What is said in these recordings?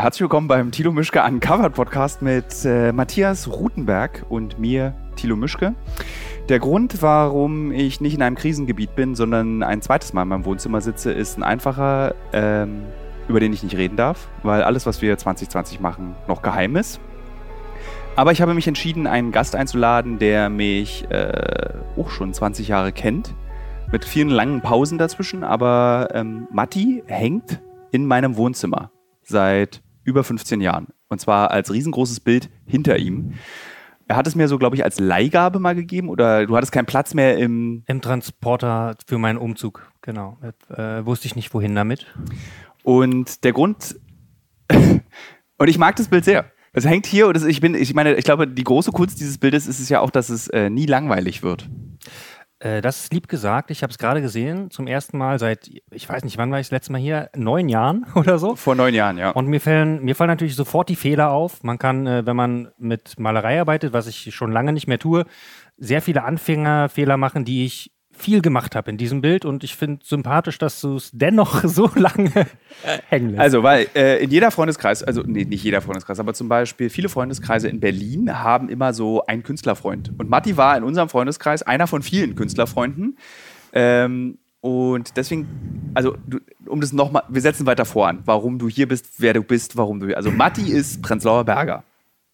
Herzlich willkommen beim Thilo Mischke Uncovered Podcast mit äh, Matthias Rutenberg und mir, Thilo Mischke. Der Grund, warum ich nicht in einem Krisengebiet bin, sondern ein zweites Mal in meinem Wohnzimmer sitze, ist ein einfacher, ähm, über den ich nicht reden darf, weil alles, was wir 2020 machen, noch geheim ist. Aber ich habe mich entschieden, einen Gast einzuladen, der mich äh, auch schon 20 Jahre kennt, mit vielen langen Pausen dazwischen. Aber ähm, Matti hängt in meinem Wohnzimmer seit über 15 Jahren. Und zwar als riesengroßes Bild hinter ihm. Er hat es mir so, glaube ich, als Leihgabe mal gegeben oder du hattest keinen Platz mehr im. Im Transporter für meinen Umzug, genau. Äh, wusste ich nicht, wohin damit. Und der Grund. und ich mag das Bild sehr. Es hängt hier und ich bin, ich meine, ich glaube, die große Kunst dieses Bildes ist es ja auch, dass es äh, nie langweilig wird. Äh, das ist lieb gesagt. Ich habe es gerade gesehen, zum ersten Mal seit, ich weiß nicht, wann war ich das letzte Mal hier? Neun Jahren oder so? Vor neun Jahren, ja. Und mir fallen, mir fallen natürlich sofort die Fehler auf. Man kann, äh, wenn man mit Malerei arbeitet, was ich schon lange nicht mehr tue, sehr viele Anfängerfehler machen, die ich viel gemacht habe in diesem Bild und ich finde sympathisch, dass du es dennoch so lange hängen lässt. Also, weil äh, in jeder Freundeskreis, also nee, nicht jeder Freundeskreis, aber zum Beispiel viele Freundeskreise in Berlin haben immer so einen Künstlerfreund. Und Matti war in unserem Freundeskreis einer von vielen Künstlerfreunden. Ähm, und deswegen, also du, um das nochmal, wir setzen weiter vor an, warum du hier bist, wer du bist, warum du hier. Also Matti ist Prenzlauer Berger.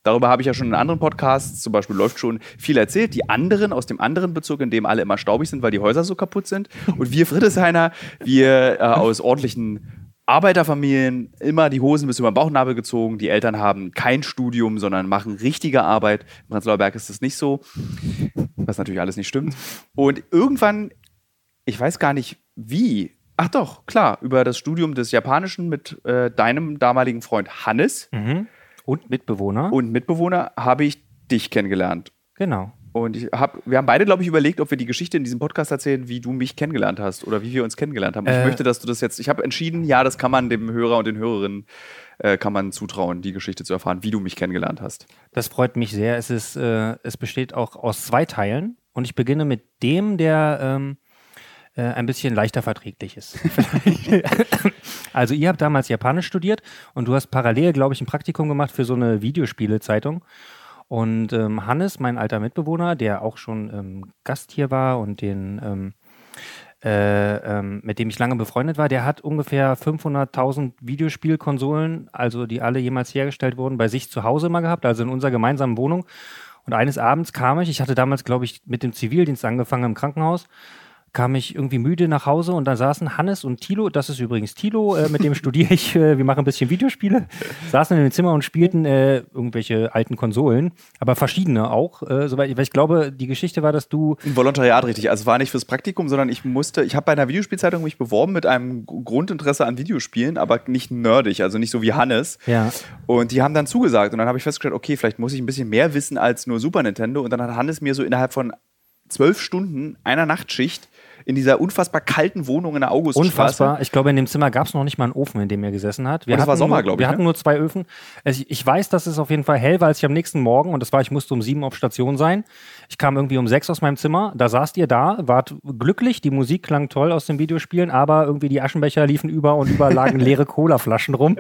Darüber habe ich ja schon in anderen Podcasts, zum Beispiel läuft schon viel erzählt. Die anderen aus dem anderen Bezirk, in dem alle immer staubig sind, weil die Häuser so kaputt sind. Und wir Friedrichshainer, wir äh, aus ordentlichen Arbeiterfamilien, immer die Hosen bis über den Bauchnabel gezogen. Die Eltern haben kein Studium, sondern machen richtige Arbeit. In Prenzlauer Berg ist das nicht so, was natürlich alles nicht stimmt. Und irgendwann, ich weiß gar nicht wie, ach doch, klar, über das Studium des Japanischen mit äh, deinem damaligen Freund Hannes. Mhm. Und Mitbewohner. Und Mitbewohner habe ich dich kennengelernt. Genau. Und ich hab, wir haben beide, glaube ich, überlegt, ob wir die Geschichte in diesem Podcast erzählen, wie du mich kennengelernt hast oder wie wir uns kennengelernt haben. Äh, ich möchte, dass du das jetzt. Ich habe entschieden, ja, das kann man dem Hörer und den Hörerinnen äh, kann man zutrauen, die Geschichte zu erfahren, wie du mich kennengelernt hast. Das freut mich sehr. Es ist, äh, es besteht auch aus zwei Teilen und ich beginne mit dem, der ähm, äh, ein bisschen leichter verträglich ist. also ihr habt damals Japanisch studiert und du hast parallel, glaube ich, ein Praktikum gemacht für so eine Videospielezeitung. Und ähm, Hannes, mein alter Mitbewohner, der auch schon ähm, Gast hier war und den, ähm, äh, ähm, mit dem ich lange befreundet war, der hat ungefähr 500.000 Videospielkonsolen, also die alle jemals hergestellt wurden, bei sich zu Hause mal gehabt, also in unserer gemeinsamen Wohnung. Und eines Abends kam ich, ich hatte damals, glaube ich, mit dem Zivildienst angefangen im Krankenhaus kam ich irgendwie müde nach Hause und da saßen Hannes und Tilo, das ist übrigens Tilo, äh, mit dem studiere ich, äh, wir machen ein bisschen Videospiele, saßen in dem Zimmer und spielten äh, irgendwelche alten Konsolen, aber verschiedene auch, äh, soweit, weil ich glaube, die Geschichte war, dass du... Ein Volontariat, richtig, also es war nicht fürs Praktikum, sondern ich musste, ich habe bei einer Videospielzeitung mich beworben mit einem Grundinteresse an Videospielen, aber nicht nerdig, also nicht so wie Hannes. Ja. Und die haben dann zugesagt und dann habe ich festgestellt, okay, vielleicht muss ich ein bisschen mehr wissen als nur Super Nintendo und dann hat Hannes mir so innerhalb von zwölf Stunden einer Nachtschicht in dieser unfassbar kalten Wohnung in der Auguststraße. Unfassbar. Ich glaube, in dem Zimmer gab es noch nicht mal einen Ofen, in dem er gesessen hat. Wir und das war Sommer, glaube ich. Wir ne? hatten nur zwei Öfen. Also ich weiß, dass es auf jeden Fall hell war, als ich am nächsten Morgen, und das war, ich musste um sieben auf Station sein. Ich kam irgendwie um sechs aus meinem Zimmer. Da saßt ihr da, wart glücklich. Die Musik klang toll aus den Videospielen, aber irgendwie die Aschenbecher liefen über und über lagen leere Colaflaschen rum.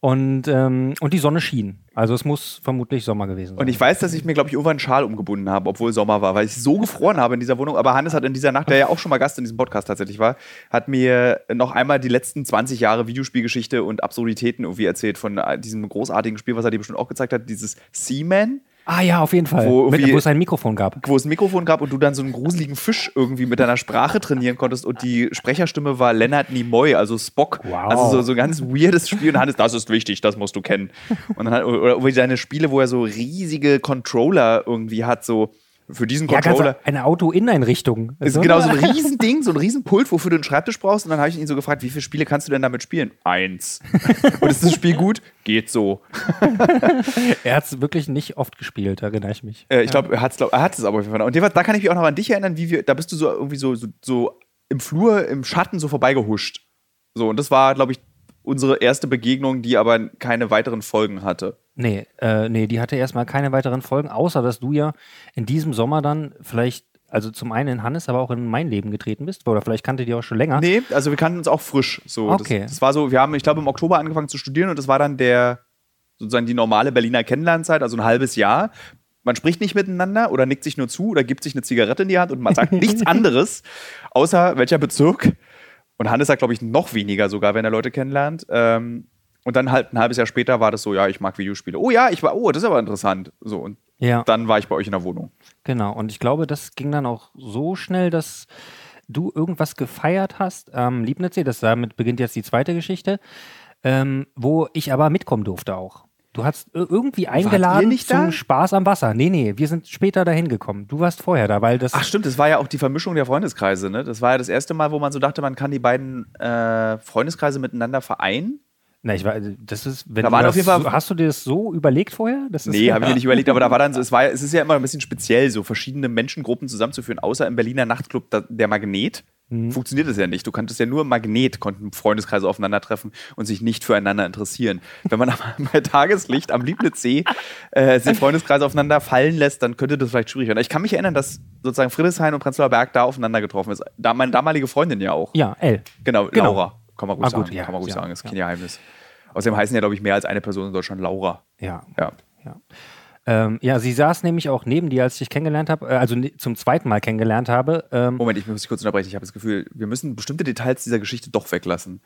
Und, ähm, und die Sonne schien. Also es muss vermutlich Sommer gewesen sein. Und ich weiß, dass ich mir, glaube ich, irgendwann einen Schal umgebunden habe, obwohl Sommer war, weil ich so gefroren habe in dieser Wohnung. Aber Hannes hat in dieser Nacht, der ja auch schon mal Gast in diesem Podcast tatsächlich war, hat mir noch einmal die letzten 20 Jahre Videospielgeschichte und Absurditäten irgendwie erzählt von äh, diesem großartigen Spiel, was er dir bestimmt auch gezeigt hat, dieses Seaman. Ah ja, auf jeden Fall. Wo, mit, wo es ein Mikrofon gab. Wo es ein Mikrofon gab und du dann so einen gruseligen Fisch irgendwie mit deiner Sprache trainieren konntest und die Sprecherstimme war Leonard Nimoy, also Spock. Wow. Also so, so ein ganz weirdes Spiel und Hannes, das ist wichtig, das musst du kennen. Und dann hat, oder, oder seine Spiele, wo er so riesige Controller irgendwie hat, so für diesen Controller. Ja, eine Auto-Inneneinrichtung. Ist genau so ein Riesending, so ein Riesenpult, wofür du einen Schreibtisch brauchst. Und dann habe ich ihn so gefragt, wie viele Spiele kannst du denn damit spielen? Eins. und ist das Spiel gut? Geht so. er hat es wirklich nicht oft gespielt, erinnere ich mich. Äh, ich glaube, er hat es er hat's aber auf jeden Fall. Und da kann ich mich auch noch an dich erinnern, wie wir, da bist du so irgendwie so, so, so im Flur, im Schatten so vorbeigehuscht. So, und das war, glaube ich, unsere erste Begegnung, die aber keine weiteren Folgen hatte. Nee, äh, nee, die hatte erstmal keine weiteren Folgen, außer dass du ja in diesem Sommer dann vielleicht also zum einen in Hannes, aber auch in mein Leben getreten bist? Oder vielleicht kannte die auch schon länger? Nee, also wir kannten uns auch frisch. So. Okay. Das, das war so, wir haben, ich glaube, im Oktober angefangen zu studieren und das war dann der, sozusagen die normale Berliner Kennenlernzeit, also ein halbes Jahr. Man spricht nicht miteinander oder nickt sich nur zu oder gibt sich eine Zigarette in die Hand und man sagt nichts anderes, außer welcher Bezirk. Und Hannes sagt, glaube ich, noch weniger sogar, wenn er Leute kennenlernt. Ähm, und dann halt ein halbes Jahr später war das so, ja, ich mag Videospiele. Oh ja, ich war, oh, das ist aber interessant. So, und Ja. dann war ich bei euch in der Wohnung. Genau, und ich glaube, das ging dann auch so schnell, dass du irgendwas gefeiert hast am Liebnitzsee. Das damit beginnt jetzt die zweite Geschichte, ähm, wo ich aber mitkommen durfte auch. Du hast ir- irgendwie eingeladen nicht zum da? Spaß am Wasser. Nee, nee, wir sind später dahin gekommen. Du warst vorher da, weil das. Ach stimmt, das war ja auch die Vermischung der Freundeskreise, ne? Das war ja das erste Mal, wo man so dachte, man kann die beiden äh, Freundeskreise miteinander vereinen. Na, ich war, das ist, wenn Da waren auf jeden Fall- Hast du dir das so überlegt vorher? Das Nee, habe ich mir nicht überlegt, aber da war dann so, es war es ist ja immer ein bisschen speziell, so verschiedene Menschengruppen zusammenzuführen, außer im Berliner Nachtclub da, der Magnet. Mhm. Funktioniert das ja nicht. Du konntest ja nur im Magnet, konnten Freundeskreise aufeinandertreffen und sich nicht füreinander interessieren. Wenn man aber bei Tageslicht am Lieblitzsee äh, sich Freundeskreise aufeinander fallen lässt, dann könnte das vielleicht schwierig werden. Ich kann mich erinnern, dass sozusagen Friedrichshain und Prenzlauer Berg da aufeinander getroffen ist. Da meine damalige Freundin ja auch. Ja, L. Genau, Genau. Laura. Kann man ruhig Ah, sagen. gut, ja, kann man ruhig ja, sagen, ist ja. kein Geheimnis. Außerdem heißen ja, glaube ich, mehr als eine Person in Deutschland Laura. Ja, Ja. Ja. Ähm, ja, sie saß nämlich auch neben dir, als ich dich kennengelernt habe, äh, also ne- zum zweiten Mal kennengelernt habe. Ähm, Moment, ich muss dich kurz unterbrechen. Ich habe das Gefühl, wir müssen bestimmte Details dieser Geschichte doch weglassen.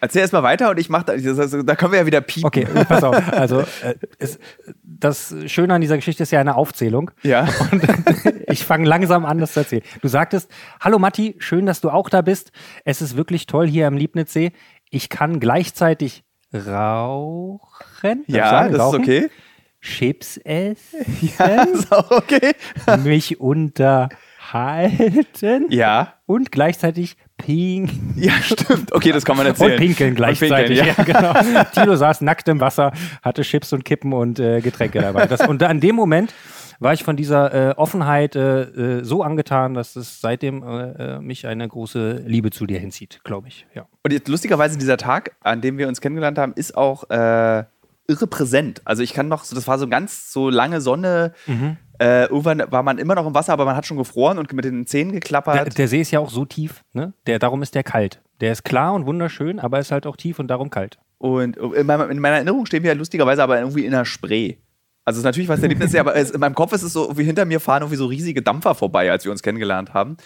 Erzähl erst mal weiter und ich mache da, das- da können wir ja wieder piepen. Okay, pass auf. Also, äh, es, das Schöne an dieser Geschichte ist ja eine Aufzählung. Ja. Und ich fange langsam an, das zu erzählen. Du sagtest, hallo Matti, schön, dass du auch da bist. Es ist wirklich toll hier am Liebnitzsee. Ich kann gleichzeitig rauchen. Ja, sagen, das ist rauchen? okay. Chips essen. Ja, ist auch okay. mich unterhalten. Ja. Und gleichzeitig ping. Ja, stimmt. Okay, das kann man erzählen. Und pinkeln gleichzeitig. Und pinkeln, ja. genau. Tilo saß nackt im Wasser, hatte Chips und Kippen und äh, Getränke dabei. Das, und an dem Moment war ich von dieser äh, Offenheit äh, äh, so angetan, dass es seitdem äh, äh, mich eine große Liebe zu dir hinzieht, glaube ich. Ja. Und jetzt lustigerweise dieser Tag, an dem wir uns kennengelernt haben, ist auch äh, irre präsent. Also ich kann noch, so, das war so ganz so lange Sonne. Äh, irgendwann war man immer noch im Wasser, aber man hat schon gefroren und mit den Zähnen Der, geklappert. der See ist ja auch so tief, ne? Der, darum ist der kalt. Der ist klar und wunderschön, aber ist halt auch tief und darum kalt. Und in meiner, in meiner Erinnerung stehen wir ja lustigerweise aber irgendwie in einer Spree. Also es ist natürlich was der Lieblings, aber es, in meinem Kopf ist es so, wie hinter mir fahren irgendwie so riesige Dampfer vorbei, als wir uns kennengelernt haben.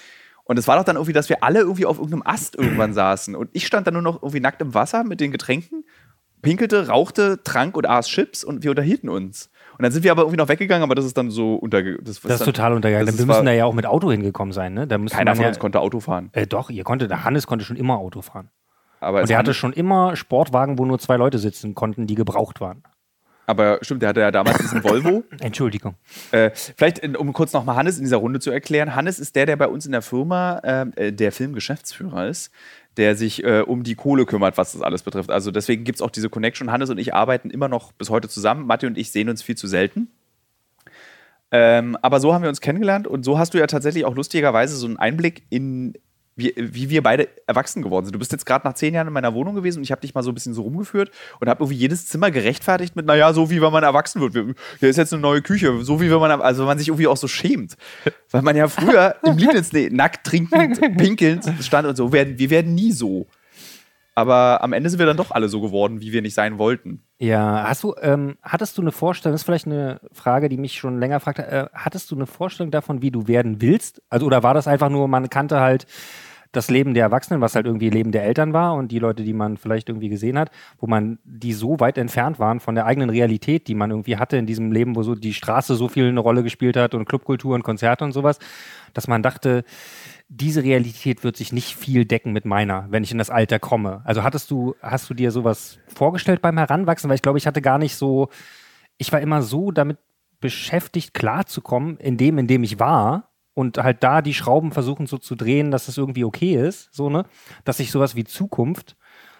Und es war doch dann irgendwie, dass wir alle irgendwie auf irgendeinem Ast irgendwann saßen. Und ich stand dann nur noch irgendwie nackt im Wasser mit den Getränken, pinkelte, rauchte, trank und aß Chips und wir unterhielten uns. Und dann sind wir aber irgendwie noch weggegangen, aber das ist dann so unterge... Das, Das ist total untergegangen. das Wir müssen da ja auch mit Auto hingekommen sein, ne? Keiner von ja, uns konnte Auto fahren. Äh, doch, ihr konntet, der Hannes konnte schon immer Auto fahren. Aber, Und er hatte schon immer Sportwagen, wo nur zwei Leute sitzen konnten, die gebraucht waren. Aber stimmt, der hatte ja damals diesen Volvo. Entschuldigung. Äh, vielleicht, in- um kurz nochmal Hannes in dieser Runde zu erklären. Hannes ist der, der bei uns in der Firma ähm, äh, der Filmgeschäftsführer ist, der sich äh, um die Kohle kümmert, was das alles betrifft. Also deswegen gibt es auch diese Connection. Hannes und ich arbeiten immer noch bis heute zusammen. Matti und ich sehen uns viel zu selten. Ähm, aber so haben wir uns kennengelernt und so hast du ja tatsächlich auch lustigerweise so einen Einblick in, wie, wie wir beide erwachsen geworden sind. Du bist jetzt gerade nach zehn Jahren in meiner Wohnung gewesen und ich habe dich mal so ein bisschen so rumgeführt und habe irgendwie jedes Zimmer gerechtfertigt mit, naja, so wie wenn man erwachsen wird. Wir- Hier ist jetzt eine neue Küche, so wie wenn man, also wenn man sich irgendwie auch so schämt. Weil man ja früher im Lieblingssee nackt trinkend, pinkelnd stand und so. Werden, wir werden nie so. Aber am Ende sind wir dann doch alle so geworden, wie wir nicht sein wollten. Ja, hast du, ähm, hattest du eine Vorstellung, das ist vielleicht eine Frage, die mich schon länger fragt, äh, hattest du eine Vorstellung davon, wie du werden willst? Also, oder war das einfach nur, man kannte halt das Leben der Erwachsenen, was halt irgendwie Leben der Eltern war und die Leute, die man vielleicht irgendwie gesehen hat, wo man die so weit entfernt waren von der eigenen Realität, die man irgendwie hatte in diesem Leben, wo so die Straße so viel eine Rolle gespielt hat und Clubkultur und Konzerte und sowas, dass man dachte, diese Realität wird sich nicht viel decken mit meiner, wenn ich in das Alter komme. Also hattest du, hast du dir sowas vorgestellt beim Heranwachsen? Weil ich glaube, ich hatte gar nicht so, ich war immer so damit beschäftigt, klarzukommen in dem, in dem ich war und halt da die Schrauben versuchen so zu drehen, dass es irgendwie okay ist, so, ne? Dass ich sowas wie Zukunft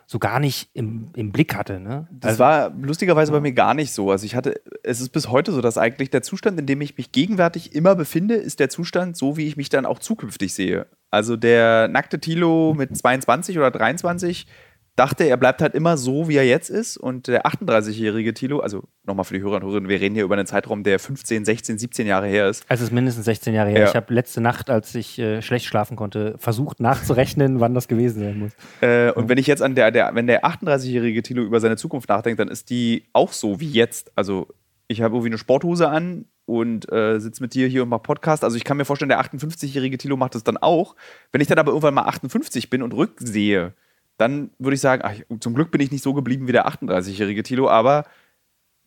so gar nicht im, im Blick hatte, ne? Das war lustigerweise bei mir gar nicht so. Also ich hatte, es ist bis heute so, dass eigentlich der Zustand, in dem ich mich gegenwärtig immer befinde, ist der Zustand, so wie ich mich dann auch zukünftig sehe. Also der nackte Tilo mit 22 oder 23 dachte, er bleibt halt immer so, wie er jetzt ist. Und der 38-jährige Tilo, also nochmal für die Hörer und Hörerinnen, wir reden hier über einen Zeitraum, der 15, 16, 17 Jahre her ist. Also es ist mindestens 16 Jahre her. Ja. Ich habe letzte Nacht, als ich äh, schlecht schlafen konnte, versucht nachzurechnen, wann das gewesen sein muss. Äh, und wenn ich jetzt an der, der wenn der 38-jährige Tilo über seine Zukunft nachdenkt, dann ist die auch so wie jetzt. Also ich habe irgendwie eine Sporthose an und äh, sitze mit dir hier und mache Podcast. Also ich kann mir vorstellen, der 58-jährige Tilo macht das dann auch. Wenn ich dann aber irgendwann mal 58 bin und rücksehe, dann würde ich sagen, ach, zum Glück bin ich nicht so geblieben wie der 38-jährige Tilo, aber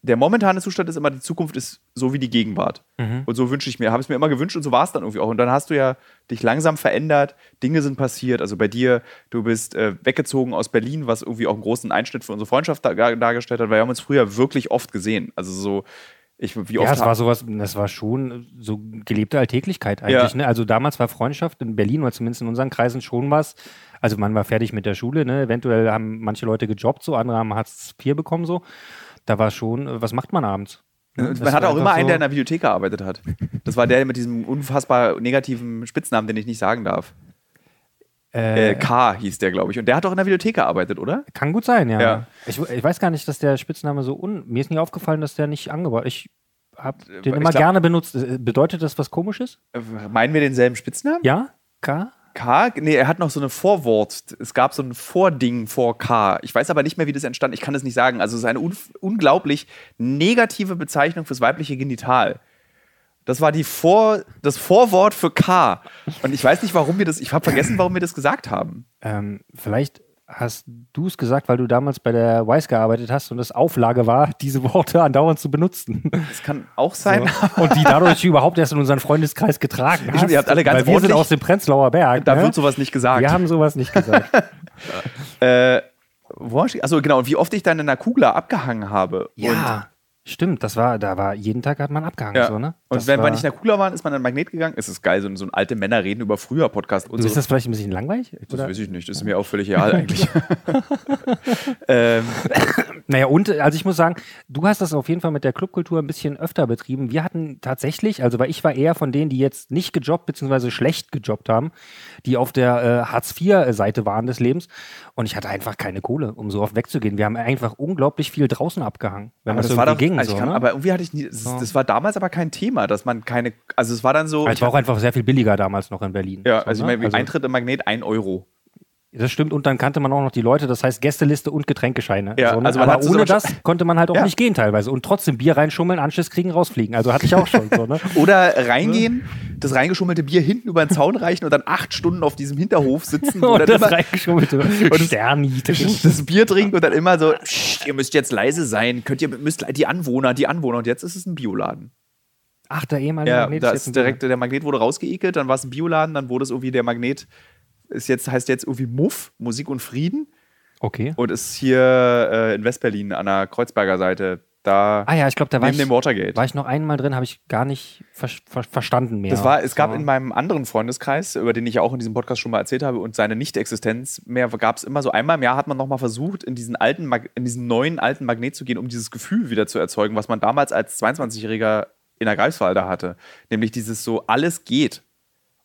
der momentane Zustand ist immer, die Zukunft ist so wie die Gegenwart. Und so wünsche ich mir, habe es mir immer gewünscht und so war es dann irgendwie auch. Und dann hast du ja dich langsam verändert, Dinge sind passiert. Also bei dir, du bist äh, weggezogen aus Berlin, was irgendwie auch einen großen Einschnitt für unsere Freundschaft dar dargestellt hat, weil wir haben uns früher wirklich oft gesehen. Also so, ich, wie oft Ja, es war sowas, das war schon so gelebte Alltäglichkeit eigentlich. Ja. Ne? Also damals war Freundschaft in Berlin oder zumindest in unseren Kreisen schon was. Also man war fertig mit der Schule, ne? eventuell haben manche Leute gejobbt, so andere haben Hartz IV bekommen, so. Da war schon, äh, was macht man abends? Ne? Man hatte auch immer einen, so- der in der Videothek gearbeitet hat. Das war der mit diesem unfassbar negativen Spitznamen, den ich nicht sagen darf. Äh, K hieß der, glaube ich. Und der hat auch in der Videothek gearbeitet, oder? Kann gut sein, ja. Ja. Ich, ich weiß gar nicht, dass der Spitzname so un. Mir ist nie aufgefallen, dass der nicht angebracht Ich habe den ich immer glaub- gerne benutzt. Äh, Bedeutet das was Komisches? Äh, Meinen wir denselben Spitznamen? Ja? K? K? Nee, er hat noch so eine Vorwort. Es gab so ein Vording vor K. Ich weiß aber nicht mehr, wie das entstand. Ich kann es nicht sagen. Also es ist eine un unglaublich negative Bezeichnung fürs weibliche Genital. Das war die Vor das Vorwort für K. Und ich weiß nicht, warum wir das. Ich habe vergessen, warum wir das gesagt haben. Ähm, vielleicht hast du es gesagt, weil du damals bei der Wise gearbeitet hast und es Auflage war, diese Worte andauernd zu benutzen. Das kann auch sein. So. Und die dadurch überhaupt erst in unseren Freundeskreis getragen Stimmt, hast. ihr habt alle ganz weil wir sind aus dem Prenzlauer Berg. Da ne? wird sowas nicht gesagt. Wir haben sowas nicht gesagt. äh? Achso, genau. Und wie oft ich dann in der Kugler abgehangen habe. ja, stimmt. Das war, da war, jeden Tag hat man abgehangen. Ja. So, ne? Und Das wenn wir nicht der Kugler waren, ist man in den Magnet gegangen. Es ist geil, so, so ein alte Männer reden über früher Podcast. Du ist das vielleicht ein bisschen langweilig? das Oder? weiß ich nicht. Das ist mir auch völlig egal eigentlich. ähm, Naja, und also ich muss sagen, du hast das auf jeden Fall mit der Clubkultur ein bisschen öfter betrieben. Wir hatten tatsächlich, also weil ich war eher von denen, die jetzt nicht gejobbt bzw. schlecht gejobbt haben, die auf der äh, Hartz-IV-Seite waren des Lebens. Und ich hatte einfach keine Kohle, um so oft wegzugehen. Wir haben einfach unglaublich viel draußen abgehangen, wenn aber das, das war doch, ging. also so, ich kann, ne? aber irgendwie hatte ich nie, das, das war damals aber kein Thema, dass man keine, also es war dann so, es war auch einfach sehr viel billiger damals noch in Berlin. ja, So, also ich ne? meine, Eintritt im Magnet 1 Euro. Das stimmt, und dann kannte man auch noch die Leute, das heißt Gästeliste und Getränkescheine. Ja, so, ne? also Aber ohne so- das konnte man halt auch Ja. nicht gehen teilweise. Und trotzdem Bier reinschummeln, Anschluss kriegen, rausfliegen. Also hatte ich auch schon. so, ne? Oder reingehen, das reingeschummelte Bier hinten über den Zaun reichen und dann acht Stunden auf diesem Hinterhof sitzen und Und das immer reingeschummelte Sterni. das Bier trinken und dann immer so, "Psst, ihr müsst jetzt leise sein, könnt ihr müsst die Anwohner, die Anwohner und jetzt ist es ein Bioladen. Ach, der ehemalige Ja, Magnet da ist direkt der Magnet wurde rausgeekelt, dann war es ein Bioladen, dann wurde es irgendwie der Magnet ist jetzt heißt jetzt irgendwie Muff, Musik und Frieden Okay. und ist hier äh, in Westberlin an der Kreuzberger Seite, da Ah ja, ich glaube, da war neben ich, dem Watergate. war ich noch einmal drin, habe ich gar nicht ver ver verstanden mehr. Das war, es gab So. in meinem anderen Freundeskreis, über den ich ja auch in diesem Podcast schon mal erzählt habe, und seine Nicht-Existenz mehr gab es immer so einmal im Jahr hat man nochmal versucht, in diesen alten, Mag in diesen neuen alten Magnet zu gehen, um dieses Gefühl wieder zu erzeugen, was man damals als 22-Jähriger in der Greifswalder hatte. Nämlich dieses so, alles geht.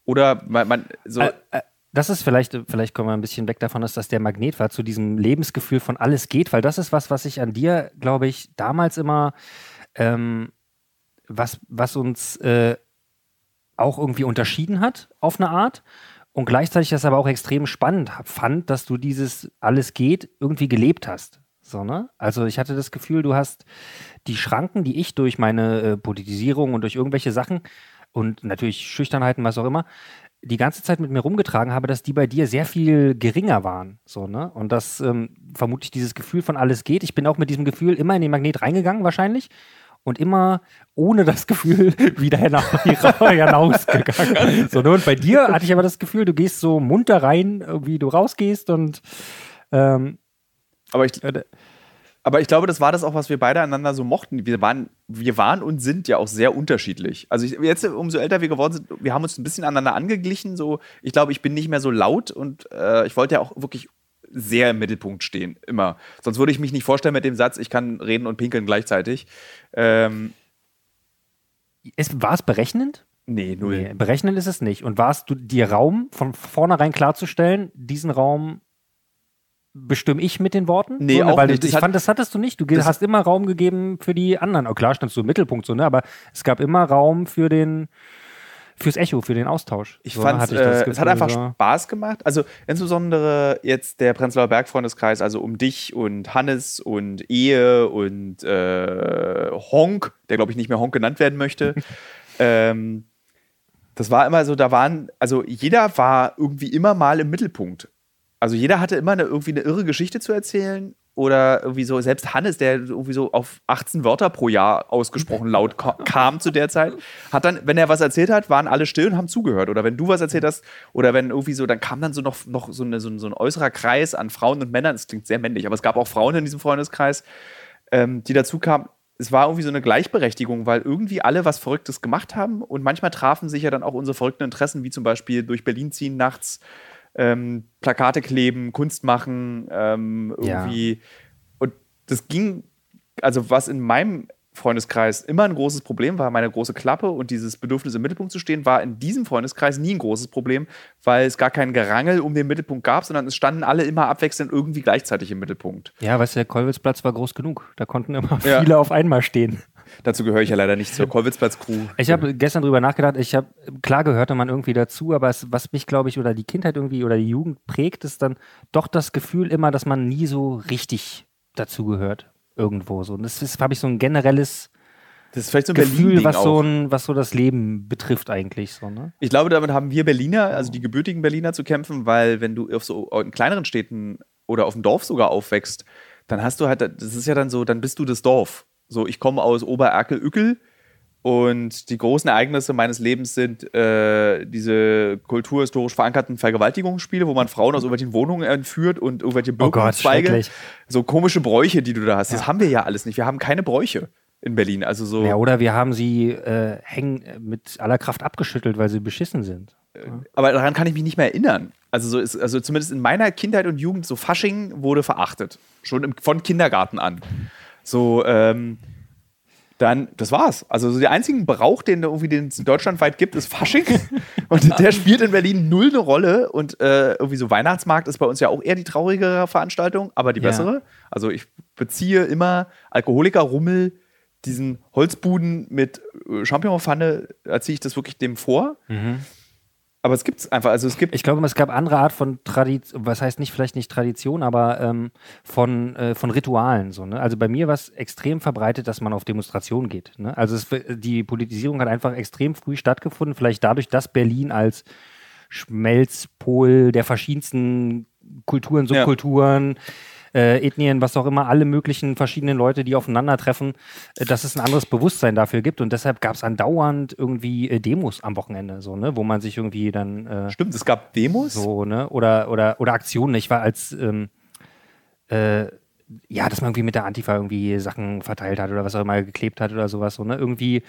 Oder man, man so, Äh, äh, das ist vielleicht, vielleicht kommen wir ein bisschen weg davon, dass das der Magnet war, zu diesem Lebensgefühl von alles geht, weil das ist was, was ich an dir, glaube ich, damals immer, ähm, was, was uns äh, auch irgendwie unterschieden hat, auf eine Art. Und gleichzeitig das aber auch extrem spannend fand, dass du dieses alles geht irgendwie gelebt hast. So, ne? Also ich hatte das Gefühl, du hast die Schranken, die ich durch meine äh, Politisierung und durch irgendwelche Sachen und natürlich Schüchternheiten, was auch immer, die ganze Zeit mit mir rumgetragen habe, dass die bei dir sehr viel geringer waren. So, ne? Und das ähm, vermutlich dieses Gefühl von alles geht. Ich bin auch mit diesem Gefühl immer in den Magnet reingegangen, wahrscheinlich. Und immer ohne das Gefühl wieder hina- hinausgegangen. So, ne? Und bei dir hatte ich aber das Gefühl, du gehst so munter rein, wie du rausgehst und ähm, aber ich, äh, Aber ich glaube, das war das auch, was wir beide einander so mochten. Wir waren, wir waren und sind ja auch sehr unterschiedlich. Also ich, jetzt, umso älter wir geworden sind, wir haben uns ein bisschen aneinander angeglichen. So, ich glaube, ich bin nicht mehr so laut und äh, ich wollte ja auch wirklich sehr im Mittelpunkt stehen, immer. Sonst würde ich mich nicht vorstellen mit dem Satz, ich kann reden und pinkeln gleichzeitig. Ähm, ist, war es berechnend? nee, null. Nee, berechnend ist es nicht. Und warst du dir Raum von vornherein klarzustellen, diesen Raum bestimme ich mit den Worten. Nee, so, ne? auch weil nicht. Ich hat- fand, das hattest du nicht. Du hast immer Raum gegeben für die anderen. Oh, klar standst du im Mittelpunkt so, ne? Aber es gab immer Raum für den, fürs Echo, für den Austausch. Ich so, fand hatte äh, das es hat einfach so. Spaß gemacht. Also insbesondere jetzt der Prenzlauer Berg-Freundeskreis, also um dich und Hannes und Ehe und äh, Honk, der glaube ich nicht mehr Honk genannt werden möchte. ähm, das war immer so, da waren, also jeder war irgendwie immer mal im Mittelpunkt. Also jeder hatte immer eine, irgendwie eine irre Geschichte zu erzählen oder irgendwie so, selbst Hannes, der irgendwie so auf 18 Wörter pro Jahr ausgesprochen laut ka- kam zu der Zeit, hat dann, wenn er was erzählt hat, waren alle still und haben zugehört. Oder wenn du was erzählt hast, oder wenn irgendwie so, dann kam dann so noch, noch so, eine, so, ein, so ein äußerer Kreis an Frauen und Männern. Das klingt sehr männlich, aber es gab auch Frauen in diesem Freundeskreis, ähm, die dazu kamen. Es war irgendwie so eine Gleichberechtigung, weil irgendwie alle was Verrücktes gemacht haben und manchmal trafen sich ja dann auch unsere verrückten Interessen, wie zum Beispiel durch Berlin ziehen nachts, ähm, Plakate kleben, Kunst machen, ähm, Ja. irgendwie. Und das ging, also was in meinem Freundeskreis immer ein großes Problem war, meine große Klappe und dieses Bedürfnis im Mittelpunkt zu stehen, war in diesem Freundeskreis nie ein großes Problem, weil es gar kein Gerangel um den Mittelpunkt gab, sondern es standen alle immer abwechselnd irgendwie gleichzeitig im Mittelpunkt. Ja, weißt du, der Kollwitzplatz war groß genug. Da konnten immer Ja. viele auf einmal stehen. Dazu gehöre ich ja leider nicht zur Kollwitzplatz-Crew. Ich habe gestern drüber nachgedacht, ich habe, klar gehörte man irgendwie dazu, aber es, was mich, glaube ich, oder die Kindheit irgendwie oder die Jugend prägt, ist dann doch das Gefühl immer, dass man nie so richtig dazugehört. Irgendwo so. Und das ist, habe ich so ein generelles Das ist vielleicht so ein Gefühl, was so, ein, was so das Leben betrifft, eigentlich so, ne? Ich glaube, damit haben wir Berliner, also die gebürtigen Berliner, zu kämpfen, weil wenn du auf so in kleineren Städten oder auf dem Dorf sogar aufwächst, dann hast du halt, das ist ja dann so, dann bist du das Dorf. So, ich komme aus Obererkel-Ückel und die großen Ereignisse meines Lebens sind äh, diese kulturhistorisch verankerten Vergewaltigungsspiele, wo man Frauen aus irgendwelchen Wohnungen entführt und irgendwelche Oh Gott, Birkenzweige. schrecklich. so komische Bräuche, die du da hast. Das Ja. haben wir ja alles nicht. Wir haben keine Bräuche in Berlin. Also so. Ja, oder wir haben sie äh, hängen, äh, mit aller Kraft abgeschüttelt, weil sie beschissen sind. aber daran kann ich mich nicht mehr erinnern. Also, so ist, also zumindest in meiner Kindheit und Jugend, so Fasching wurde verachtet. Schon im, von Kindergarten an. So, ähm, dann, das war's. Also, so der einzige Brauch, den, irgendwie, den es deutschlandweit gibt, ist Fasching. und der spielt in Berlin null eine Rolle. Und äh, irgendwie so Weihnachtsmarkt ist bei uns ja auch eher die traurigere Veranstaltung, aber die Ja. bessere. Also, ich beziehe immer Alkoholiker-Rummel, diesen Holzbuden mit äh, Champignonpfanne, da ziehe ich das wirklich dem vor. Aber es gibt es einfach. Also es gibt Ich glaube, es gab andere Art von Tradition, was heißt nicht, vielleicht nicht Tradition, aber ähm, von, äh, von Ritualen. So, ne? Also bei mir war es extrem verbreitet, dass man auf Demonstrationen geht. Ne? Also es, die Politisierung hat einfach extrem früh stattgefunden, vielleicht dadurch, dass Berlin als Schmelzpol der verschiedensten Kulturen, Ja. Äh, Ethnien, was auch immer, alle möglichen verschiedenen Leute, die aufeinandertreffen, äh, dass es ein anderes Bewusstsein dafür gibt. Und deshalb gab es andauernd irgendwie äh, Demos am Wochenende, so, ne? wo man sich irgendwie dann äh, Stimmt, es gab Demos. so, ne? Oder, oder, oder Aktionen. Ich war als, ähm, äh, ja, dass man irgendwie mit der Antifa irgendwie Sachen verteilt hat oder was auch immer geklebt hat oder sowas, so, ne? Irgendwie,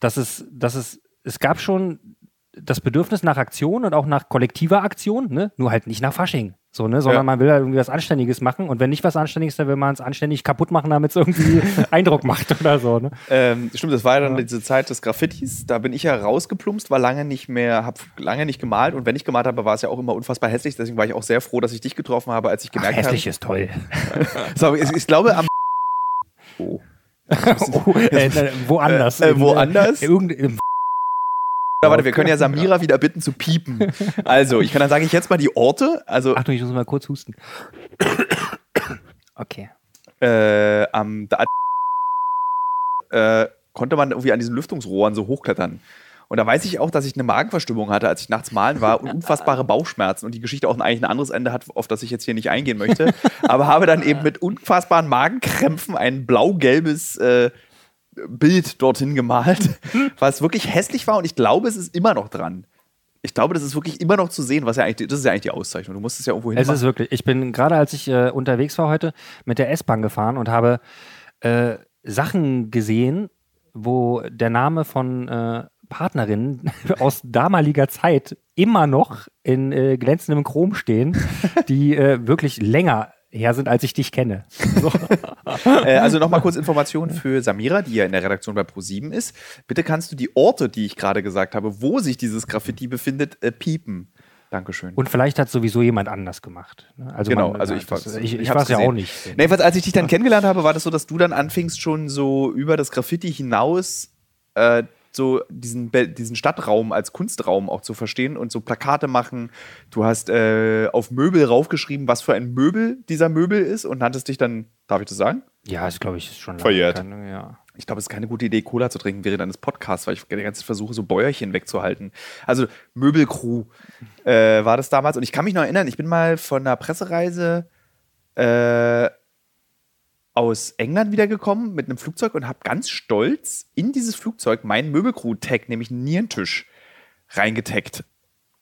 dass es, dass es, es gab schon das Bedürfnis nach Aktion und auch nach kollektiver Aktion, ne? Nur halt nicht nach Fasching. So, ne? Sondern Ja. man will halt irgendwie was Anständiges machen und wenn nicht was Anständiges, dann will man es anständig kaputt machen, damit es irgendwie Eindruck macht oder so, ne? Ähm, stimmt, das war ja dann diese Zeit des Graffitis. Da bin ich ja rausgeplumpst, war lange nicht mehr, habe lange nicht gemalt. Und wenn ich gemalt habe, war es ja auch immer unfassbar hässlich. Deswegen war ich auch sehr froh, dass ich dich getroffen habe, als ich gemerkt Hässlich ist toll. habe. So, ich, ich glaube, am. Oh. oh, äh, woanders. Äh, äh, woanders? Äh, irgend, Ja, warte, wir können ja Samira wieder bitten zu piepen. Also, ich kann dann sage ich jetzt mal die Orte. Also Achtung, ich muss mal kurz husten. Okay. äh, am da, äh, konnte man irgendwie an diesen Lüftungsrohren so hochklettern. Und da weiß ich auch, dass ich eine Magenverstimmung hatte, als ich nachts malen war und unfassbare Bauchschmerzen und die Geschichte auch eigentlich ein anderes Ende hat, auf das ich jetzt hier nicht eingehen möchte. Aber habe dann eben mit unfassbaren Magenkrämpfen ein blau-gelbes äh, Bild dorthin gemalt, was wirklich hässlich war und ich glaube, es ist immer noch dran. Ich glaube, das ist wirklich immer noch zu sehen, was ja eigentlich, das ist ja eigentlich die Auszeichnung. Du musst es ja irgendwo hin. Es ist wirklich, ich bin gerade als ich äh, unterwegs war heute mit der S-Bahn gefahren und habe äh, Sachen gesehen, wo der Name von äh, Partnerinnen aus damaliger Zeit immer noch in äh, glänzendem Chrom stehen, die äh, wirklich länger her sind, als ich dich kenne. So. Äh, also nochmal kurz Informationen für Samira, die ja in der Redaktion bei Pro7 ist. Bitte kannst du die Orte, die ich gerade gesagt habe, wo sich dieses Graffiti befindet, äh, piepen. Dankeschön. Und vielleicht hat sowieso jemand anders gemacht. ne? Also Genau, man, also ich das, ich, ich ich ja auch nicht. Nee, jedenfalls, als ich dich dann kennengelernt habe, war das so, dass du dann anfingst, schon so über das Graffiti hinaus äh, so diesen, diesen Stadtraum als Kunstraum auch zu verstehen und so Plakate machen. Du hast äh, auf Möbel raufgeschrieben, was für ein Möbel dieser Möbel ist und nanntest dich dann, darf ich das sagen? Ja, ist glaube ich ist schon Verjährt. kein- ja. Ich glaube, es ist keine gute Idee, Cola zu trinken während eines Podcasts, weil ich die ganze Zeit versuche, so Bäuerchen wegzuhalten. Also Möbelcrew äh, war das damals. Und ich kann mich noch erinnern, ich bin mal von einer Pressereise äh, aus England wiedergekommen mit einem Flugzeug und habe ganz stolz in dieses Flugzeug meinen Möbelcrew-Tag, nämlich einen Nierentisch, reingetaggt.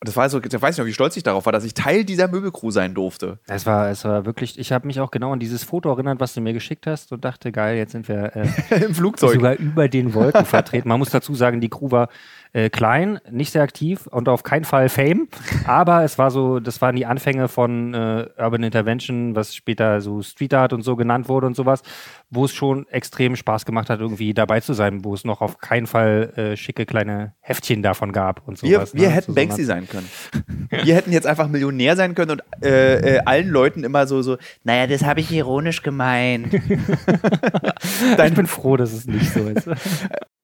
Und das war so, ich weiß nicht noch, wie stolz ich darauf war, dass ich Teil dieser Möbelcrew sein durfte. Es war, es war wirklich, ich habe mich auch genau an dieses Foto erinnert, was du mir geschickt hast und dachte, geil, jetzt sind wir äh, Im Flugzeug. sogar über den Wolken vertreten. Man muss dazu sagen, die Crew war äh, klein, nicht sehr aktiv und auf keinen Fall Fame, aber es war so, das waren die Anfänge von äh, Urban Intervention, was später so Street Art und so genannt wurde und sowas, wo es schon extrem Spaß gemacht hat, irgendwie dabei zu sein, wo es noch auf keinen Fall äh, schicke kleine Heftchen davon gab und Wir, sowas. wir ne? hätten so Banksy sein können. wir hätten jetzt einfach Millionär sein können und äh, äh, allen Leuten immer so, so, naja, das habe ich ironisch gemeint. Ich bin froh, dass es nicht so ist.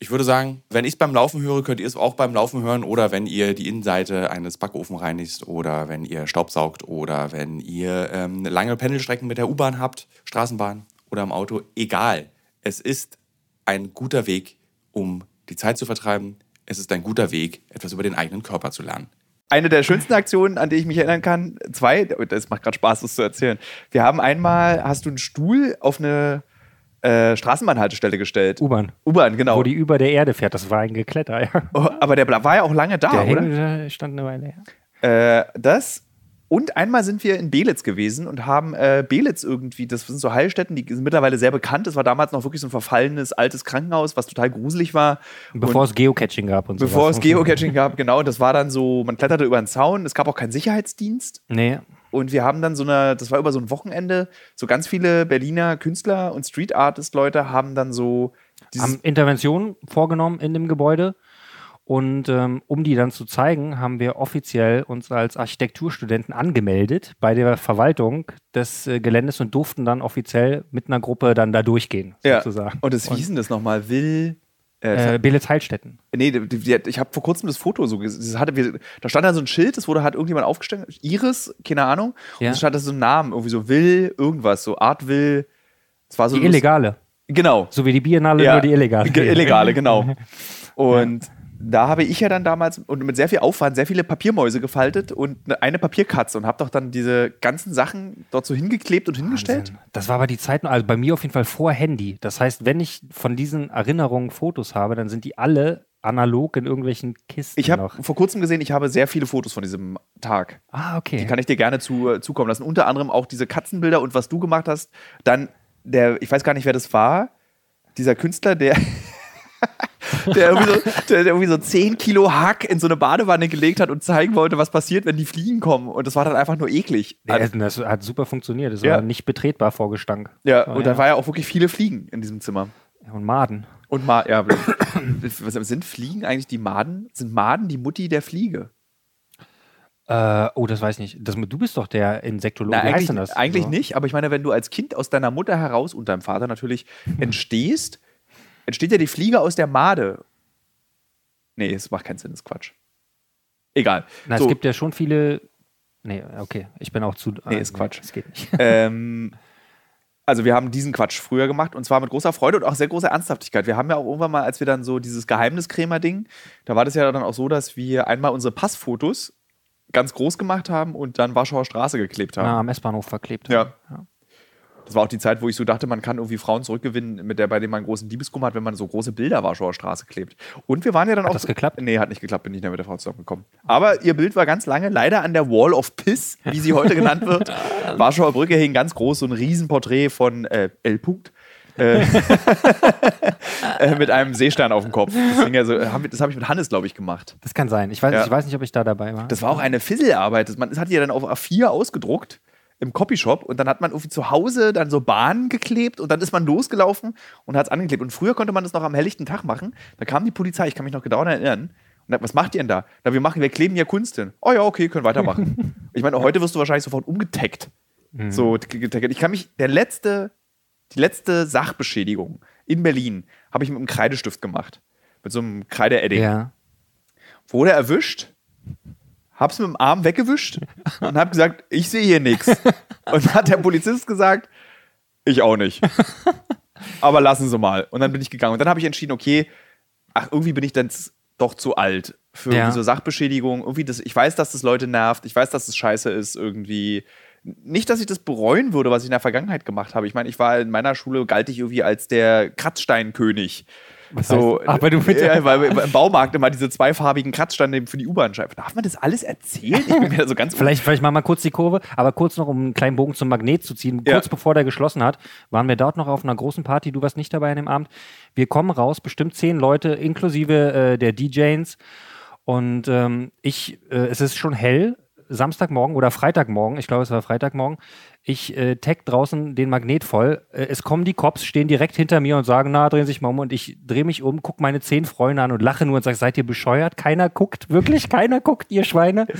ich würde sagen, wenn ich es beim Laufen höre, könnt ihr es auch beim Laufen hören oder wenn ihr die Innenseite eines Backofen reinigt oder wenn ihr Staubsaugt oder wenn ihr ähm, lange Pendelstrecken mit der U-Bahn habt, Straßenbahn oder im Auto. Egal. Es ist ein guter Weg, um die Zeit zu vertreiben. Es ist ein guter Weg, etwas über den eigenen Körper zu lernen. Eine der schönsten Aktionen, an die ich mich erinnern kann, zwei, das macht gerade Spaß, das zu erzählen. Wir haben einmal, hast du einen Stuhl auf eine äh, Straßenbahnhaltestelle gestellt. U-Bahn. U-Bahn, genau. Wo die über der Erde fährt, das war ein Gekletter, ja. Oh, aber der war ja auch lange da, der oder? hing, der stand eine Weile, ja. Äh, das. Und einmal sind wir in Belitz gewesen und haben äh, Belitz irgendwie, das sind so Heilstätten, die sind mittlerweile sehr bekannt. Das war damals noch wirklich so ein verfallenes altes Krankenhaus, was total gruselig war. Bevor und es Geocaching gab und so. bevor es Geocaching gab, genau. Das war dann so, man kletterte über einen Zaun, es gab auch keinen Sicherheitsdienst. Nee, Und wir haben dann so eine, das war über so ein Wochenende, so ganz viele Berliner Künstler und Street Artist Leute haben dann so haben Interventionen vorgenommen in dem Gebäude. Und ähm, um die dann zu zeigen, haben wir offiziell uns als Architekturstudenten angemeldet bei der Verwaltung des äh, Geländes und durften dann offiziell mit einer Gruppe dann da durchgehen, Ja. sozusagen. Und das, wie hieß denn das nochmal? Will. Äh, Äh, Belitz Heilstätten. Nee, die, die, ich habe vor kurzem das Foto so gesehen. Das hatte, wir- Da stand da so ein Schild, das wurde hat irgendjemand aufgestellt. Iris, keine Ahnung. Ja. Und es stand da so ein Namen, irgendwie so Will, irgendwas, so Art Will. Das war so Die Illegale. Genau. So wie die Biennale, nur die Illegale. Illegale, genau. Und da habe ich ja dann damals und mit sehr viel Aufwand sehr viele Papiermäuse gefaltet und eine- eine Papierkatze und habe doch dann diese ganzen Sachen dort so hingeklebt und hingestellt. Wahnsinn. Das war aber die Zeit, also bei mir auf jeden Fall vor Handy. Das heißt, wenn ich von diesen Erinnerungen Fotos habe, dann sind die alle analog in irgendwelchen Kisten Ich habe vor kurzem gesehen, ich habe sehr viele Fotos von diesem Tag. Ah, okay. Die kann ich dir gerne zu, äh, zukommen lassen. Unter anderem auch diese Katzenbilder und was du gemacht hast. Dann der, ich weiß gar nicht, wer das war, dieser Künstler, der, der, irgendwie so, der, der irgendwie so 10 Kilo Hack in so eine Badewanne gelegt hat und zeigen wollte, was passiert, wenn die Fliegen kommen. Und das war dann einfach nur eklig. Ja, das hat super funktioniert. Das Ja. war nicht betretbar vor Gestank. ja, und da war ja auch wirklich viele Fliegen in diesem Zimmer. Und Maden. Und Ma ja, sind Fliegen eigentlich die Maden? Sind Maden die Mutti der Fliege? Äh, oh, das weiß ich nicht. Das, du bist doch der Insektologe. Na, Wie heißt eigentlich denn das? eigentlich So. nicht, aber ich meine, wenn du als Kind aus deiner Mutter heraus und deinem Vater natürlich entstehst, entsteht ja die Fliege aus der Made. Nee, es macht keinen Sinn, das ist Quatsch. Egal. Na, so, es gibt ja schon viele. Nee, okay. Ich bin auch zu. Nee, ist Quatsch. Das geht nicht. ähm, also wir haben diesen Quatsch früher gemacht und zwar mit großer Freude und auch sehr großer Ernsthaftigkeit. Wir haben ja auch irgendwann mal, als wir dann so dieses Geheimniskrämer-Ding, da war das ja dann auch so, dass wir einmal unsere Passfotos ganz groß gemacht haben und dann Warschauer Straße geklebt haben. Na, am S-Bahnhof verklebt. Ja. ja. Das war auch die Zeit, wo ich so dachte, man kann irgendwie Frauen zurückgewinnen, mit der, bei denen man einen großen Liebeskummer hat, wenn man so große Bilder Warschauer Straße klebt. Und wir waren ja dann auch. das geklappt? Nee, hat nicht geklappt, bin nicht mehr mit der Frau zusammengekommen. Aber ihr Bild war ganz lange leider an der Wall of Piss, wie sie heute genannt wird. Warschauer Brücke hing ganz groß, so ein Riesenporträt von äh, L. Punkt. äh, äh, mit einem Seestern auf dem Kopf. Das, hing ja so, haben wir- das habe ich mit Hannes, glaube ich, gemacht. Das kann sein. Ich weiß, Ja. ich weiß nicht, ob ich da dabei war. Das war auch eine Fisselarbeit. Das, man, hat die ja dann auf A4 ausgedruckt im Copyshop und dann hat man irgendwie zu Hause dann so Bahnen geklebt und dann ist man losgelaufen und hat es angeklebt. Und früher konnte man das noch am helllichten Tag machen. Da kam die Polizei, ich kann mich noch genau erinnern. Und sagt, was macht ihr denn da? Na, wir machen, wir kleben ja Kunst hin. Oh ja, okay, können weitermachen. ich meine, heute wirst du wahrscheinlich sofort umgetaggt. So, getaggt. ich kann mich, der letzte, die letzte Sachbeschädigung in Berlin habe ich mit einem Kreidestift gemacht. Mit so einem Kreideedding ja. wurde erwischt, hab's mit dem Arm weggewischt und hab gesagt, ich sehe hier nichts. Und dann hat der Polizist gesagt, ich auch nicht. Aber lassen Sie mal. Und dann bin ich gegangen. Und dann habe ich entschieden, okay, ach, irgendwie bin ich dann doch zu alt für Ja. so Sachbeschädigung. Irgendwie das, ich weiß, dass das Leute nervt. Ich weiß, dass das scheiße ist irgendwie. Nicht, dass ich das bereuen würde, was ich in der Vergangenheit gemacht habe. Ich meine, ich war in meiner Schule, galt ich irgendwie als der Kratzsteinkönig. Was So, heißt- Ach, weil du mit ja, weil im Baumarkt immer diese zweifarbigen Kratzsteine für die U-Bahn schreiben. Darf man das alles erzählen? Ich bin mir so ganz Vielleicht, vielleicht machen wir kurz die Kurve, aber kurz noch, um einen kleinen Bogen zum Magnet zu ziehen. Ja. Kurz bevor der geschlossen hat, waren wir dort noch auf einer großen Party. Du warst nicht dabei an dem Abend. Wir kommen raus, bestimmt zehn Leute, inklusive äh, der DJs. Und ähm, ich, äh, es ist schon hell, Samstagmorgen oder Freitagmorgen, ich glaube, es war Freitagmorgen. Ich äh, tag draußen den Magnet voll. Äh, es kommen die Cops, stehen direkt hinter mir und sagen, na, drehen Sie sich mal um. Und ich drehe mich um, gucke meine zehn Freunde an und lache nur und sage, seid ihr bescheuert? Keiner guckt, wirklich keiner guckt, ihr Schweine.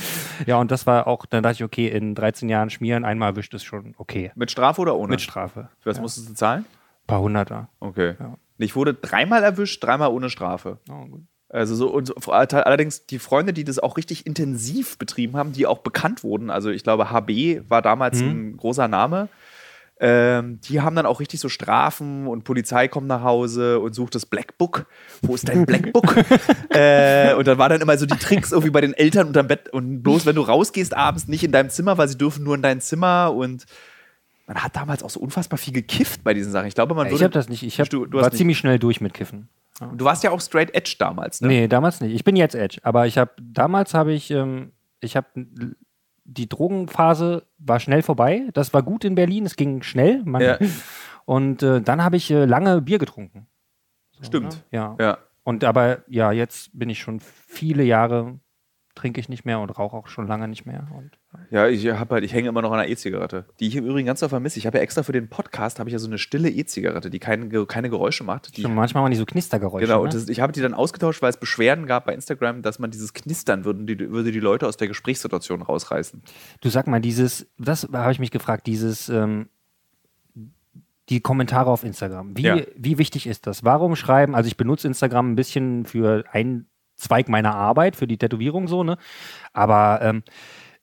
Ja, und das war auch, dann dachte ich, okay, in 13 Jahren schmieren, einmal wischt es schon okay. Mit Strafe oder ohne? Mit Strafe. Für was musstest du zahlen? paar Hunderter. Okay. Ja. Ich wurde dreimal erwischt, dreimal ohne Strafe. Oh, gut. Also so und so, allerdings die Freunde, die das auch richtig intensiv betrieben haben, die auch bekannt wurden. Also ich glaube, HB war damals ein großer Name. Ähm, die haben dann auch richtig so Strafen und Polizei kommt nach Hause und sucht das Blackbook. Wo ist dein Blackbook? äh, und dann war dann immer so die Tricks irgendwie bei den Eltern unterm Bett und bloß wenn du rausgehst abends nicht in deinem Zimmer, weil sie dürfen nur in dein Zimmer und man hat damals auch so unfassbar viel gekifft bei diesen Sachen. Ich glaube, man Ich würde. habe das nicht. Ich hab, Du- du hast war nicht. ziemlich schnell durch mit Kiffen. Du warst ja auch straight edge damals, ne? Nee, damals nicht. Ich bin jetzt Edge, aber ich habe damals habe ich ähm, ich habe die Drogenphase war schnell vorbei. Das war gut in Berlin, es ging schnell. Man, Ja. Und äh, dann habe ich äh, lange Bier getrunken. Stimmt. Ja. Ja. Und aber ja, jetzt bin ich schon viele Jahre trinke ich nicht mehr und rauche auch schon lange nicht mehr. Und, Ja, ich habe halt, ich hänge immer noch an einer E-Zigarette, die ich im Übrigen ganz so vermisse. Ich habe ja extra für den Podcast habe ich ja so eine stille E-Zigarette, die keine, keine Geräusche macht. Die, schon manchmal mal die so Knistergeräusche. genau, ne? und das, ich habe die dann ausgetauscht, weil es Beschwerden gab bei Instagram, dass man dieses Knistern würde, die, würde die Leute aus der Gesprächssituation rausreißen. Du sag mal, dieses, das habe ich mich gefragt, dieses, ähm, die Kommentare auf Instagram. Wie, Ja. wie wichtig ist das? Warum schreiben, also ich benutze Instagram ein bisschen für einen Zweig meiner Arbeit, für die Tätowierung so, ne? Aber ähm,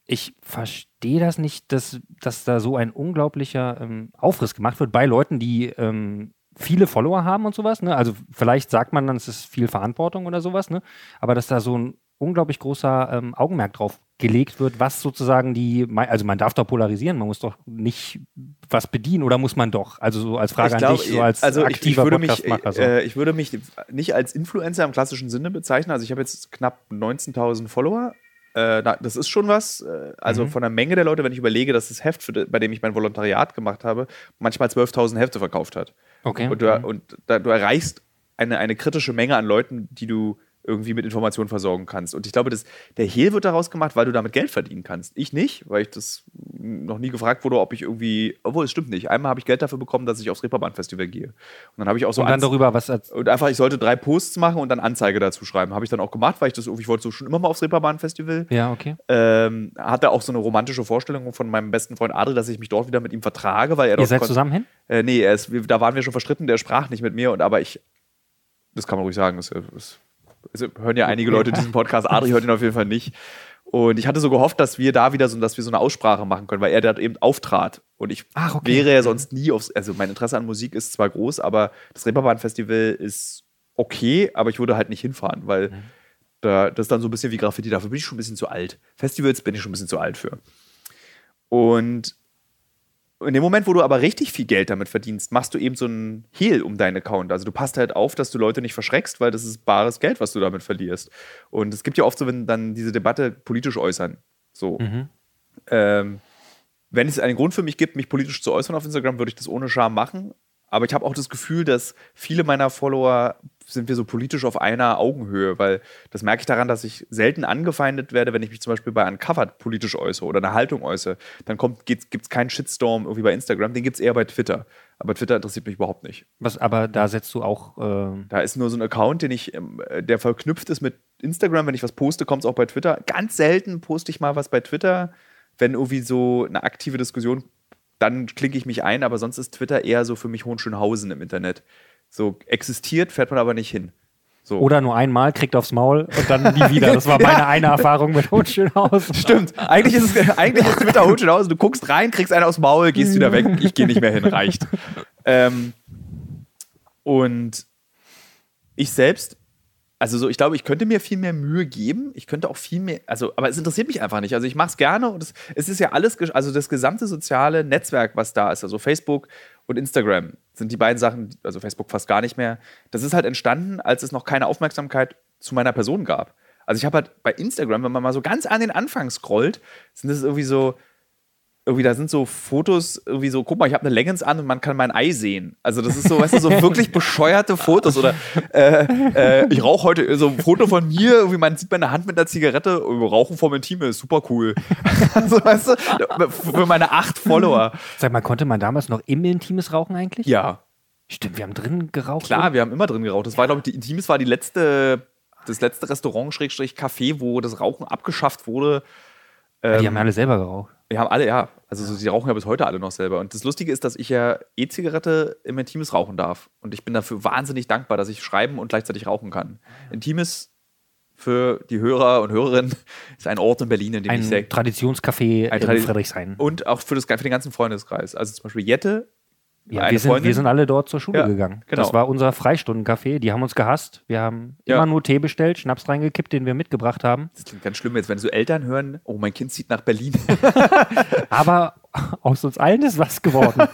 ich verstehe das nicht, dass, dass da so ein unglaublicher ähm, Aufriss gemacht wird bei Leuten, die ähm, viele Follower haben und sowas. Ne? Also vielleicht sagt man dann, es ist viel Verantwortung oder sowas, ne? aber dass da so ein unglaublich großer ähm, Augenmerk drauf gelegt wird, was sozusagen die, also man darf doch polarisieren, man muss doch nicht was bedienen oder muss man doch? Also so als Frage Ich an glaub, dich, so als also ich, ich aktiver würde mich, Podcastmacher. So. äh, ich würde mich nicht als Influencer im klassischen Sinne bezeichnen. Also ich habe jetzt knapp 19.000 Follower. Äh, na, das ist schon was. Äh, also Mhm. von der Menge der Leute, wenn ich überlege, dass das Heft, für, bei dem ich mein Volontariat gemacht habe, manchmal 12.000 Hefte verkauft hat. okay. Und, du, und da, du erreichst eine, eine kritische Menge an Leuten, die du irgendwie mit Informationen versorgen kannst. Und ich glaube, das, der Hehl wird daraus gemacht, weil du damit Geld verdienen kannst. Ich nicht, weil ich das noch nie gefragt wurde, ob ich irgendwie, obwohl es stimmt nicht. Einmal habe ich Geld dafür bekommen, dass ich aufs Reeperbahn-Festival gehe. Und dann habe ich auch so und dann Anz- darüber was und einfach, ich sollte drei Posts machen und dann Anzeige dazu schreiben. Habe ich dann auch gemacht, weil ich das irgendwie, ich wollte so schon immer mal aufs Reeperbahn-Festival. ja, okay. Ähm, hatte auch so eine romantische Vorstellung von meinem besten Freund Adri, dass ich mich dort wieder mit ihm vertrage, weil er Ihr seid zusammen hin? äh, nee, ist, da waren wir schon verstritten, der sprach nicht mit mir und aber ich, das kann man ruhig sagen, das, das, es hören ja einige Leute diesen Podcast, Adri hört ihn auf jeden Fall nicht. Und ich hatte so gehofft, dass wir da wieder so, dass wir so eine Aussprache machen können, weil er dort eben auftrat. Und ich Ach, okay. wäre ja sonst nie aufs, also mein Interesse an Musik ist zwar groß, aber das Reeperbahn-Festival ist okay, aber ich würde halt nicht hinfahren, weil da, das ist dann so ein bisschen wie Graffiti, dafür bin ich schon ein bisschen zu alt. Festivals bin ich schon ein bisschen zu alt für. Und in dem Moment, wo du aber richtig viel Geld damit verdienst, machst du eben so einen Hehl um deinen Account. Also du passt halt auf, dass du Leute nicht verschreckst, weil das ist bares Geld, was du damit verlierst. Und es gibt ja oft so, wenn dann diese Debatte politisch äußern. So. Mhm. Ähm, wenn es einen Grund für mich gibt, mich politisch zu äußern auf Instagram, würde ich das ohne Scham machen. Aber ich habe auch das Gefühl, dass viele meiner Follower sind wir so politisch auf einer Augenhöhe, weil das merke ich daran, dass ich selten angefeindet werde, wenn ich mich zum Beispiel bei Uncovered politisch äußere oder eine Haltung äußere. Dann gibt es keinen Shitstorm irgendwie bei Instagram, den gibt es eher bei Twitter. Aber Twitter interessiert mich überhaupt nicht. Was, aber da setzt du auch, ähm, Da ist nur so ein Account, den ich, ähm, äh, der verknüpft ist mit Instagram. Wenn ich was poste, kommt es auch bei Twitter. Ganz selten poste ich mal was bei Twitter, wenn irgendwie so eine aktive Diskussion, dann klicke ich mich ein, aber sonst ist Twitter eher so für mich Hohenschönhausen im Internet. So existiert, fährt man aber nicht hin. So. oder nur einmal, kriegt aufs Maul und dann nie wieder. Das war meine eine Erfahrung mit Hohenschönhausen. Stimmt. Eigentlich ist, es, eigentlich ist Twitter Hohenschönhausen. Du guckst rein, kriegst einen aufs Maul, gehst wieder weg. Ich gehe nicht mehr hin, reicht. Ähm, und ich selbst, also so, ich glaube, ich könnte mir viel mehr Mühe geben. Ich könnte auch viel mehr, also, aber es interessiert mich einfach nicht. Also ich mache es gerne und es, es ist ja alles, also das gesamte soziale Netzwerk, was da ist, also Facebook und Instagram sind die beiden Sachen, also Facebook fast gar nicht mehr. Das ist halt entstanden, als es noch keine Aufmerksamkeit zu meiner Person gab. Also ich habe halt bei Instagram, wenn man mal so ganz an den Anfang scrollt, sind das irgendwie so, irgendwie da sind so Fotos, irgendwie so, guck mal, ich habe eine Leggings an und man kann mein Ei sehen. Also das ist so, weißt du, so wirklich bescheuerte Fotos oder äh, äh, ich rauche heute so ein Foto von mir, irgendwie man sieht meine Hand mit einer Zigarette, oh, Rauchen vom Intime ist super cool. also, weißt du, für meine acht Follower. Sag mal, konnte man damals noch im Intimes rauchen eigentlich? Ja, Stimmt, wir haben drin geraucht. klar, wir haben immer drin geraucht. Das war, glaube ich, die Intimes war die letzte, das letzte Restaurant, Schrägstrich Café, wo das Rauchen abgeschafft wurde. Ja, die Ähm, haben ja alle selber geraucht. Wir haben alle, ja. Also so, die rauchen ja bis heute alle noch selber. Und das Lustige ist, dass ich ja E-Zigarette im Intimes rauchen darf. Und ich bin dafür wahnsinnig dankbar, dass ich schreiben und gleichzeitig rauchen kann. Intimes für die Hörer und Hörerinnen ist ein Ort in Berlin, in dem Ein ich sehr. Traditionscafé Ein in Tradi- Friedrichshain. Und auch für, das, für den ganzen Freundeskreis. Also zum Beispiel Jette. Ja, wir, sind, wir sind alle dort zur Schule Ja, gegangen. genau. Das war unser Freistundencafé. Die haben uns gehasst. Wir haben Ja. immer nur Tee bestellt, Schnaps reingekippt, den wir mitgebracht haben. Das klingt ganz schlimm jetzt, wenn so Eltern hören, oh, mein Kind zieht nach Berlin. Aber aus uns allen ist was geworden.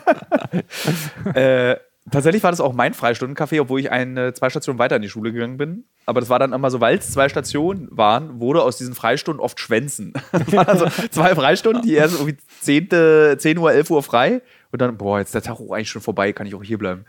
äh, tatsächlich war das auch mein Freistundencafé, obwohl ich eine zwei Stationen weiter in die Schule gegangen bin. Aber das war dann immer so, weil es zwei Stationen waren, wurde aus diesen Freistunden oft Schwänzen. Das waren also zwei Freistunden, die erst irgendwie 10, 10 Uhr, 11 Uhr frei. Und dann, boah, jetzt ist der Tag auch eigentlich schon vorbei, kann ich auch hier bleiben.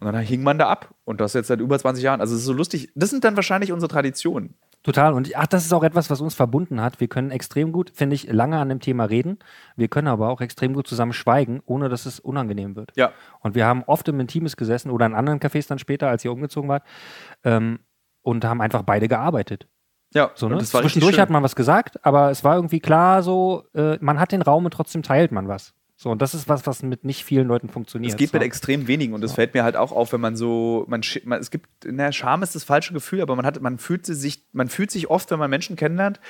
Und dann hing man da ab. Und das jetzt seit über 20 Jahren. Also es ist so lustig. Das sind dann wahrscheinlich unsere Traditionen. Total. Und ach, das ist auch etwas, was uns verbunden hat. Wir können extrem gut, finde ich, lange an dem Thema reden. Wir können aber auch extrem gut zusammen schweigen, ohne dass es unangenehm wird. Ja. Und wir haben oft im Intimes gesessen oder in anderen Cafés dann später, als ihr umgezogen wart, ähm, und haben einfach beide gearbeitet. Ja, So, ne? das war richtig Zwischendurch hat man was gesagt, aber es war irgendwie klar so, äh, man hat den Raum und trotzdem teilt man was. So, und das ist was, was mit nicht vielen Leuten funktioniert. Es geht so. mit extrem wenigen und das fällt mir halt auch auf, wenn man so, man, man es gibt, na, Scham ist das falsche Gefühl, aber man hat, man fühlt sich, man fühlt sich oft, wenn man Menschen kennenlernt,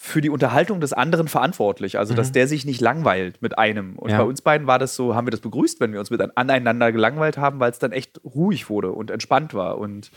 für die Unterhaltung des anderen verantwortlich. Also, dass der sich nicht langweilt mit einem. Und Mhm. Ja. bei uns beiden war das so, haben wir das begrüßt, wenn wir uns mit an- aneinander gelangweilt haben, weil es dann echt ruhig wurde und entspannt war. Und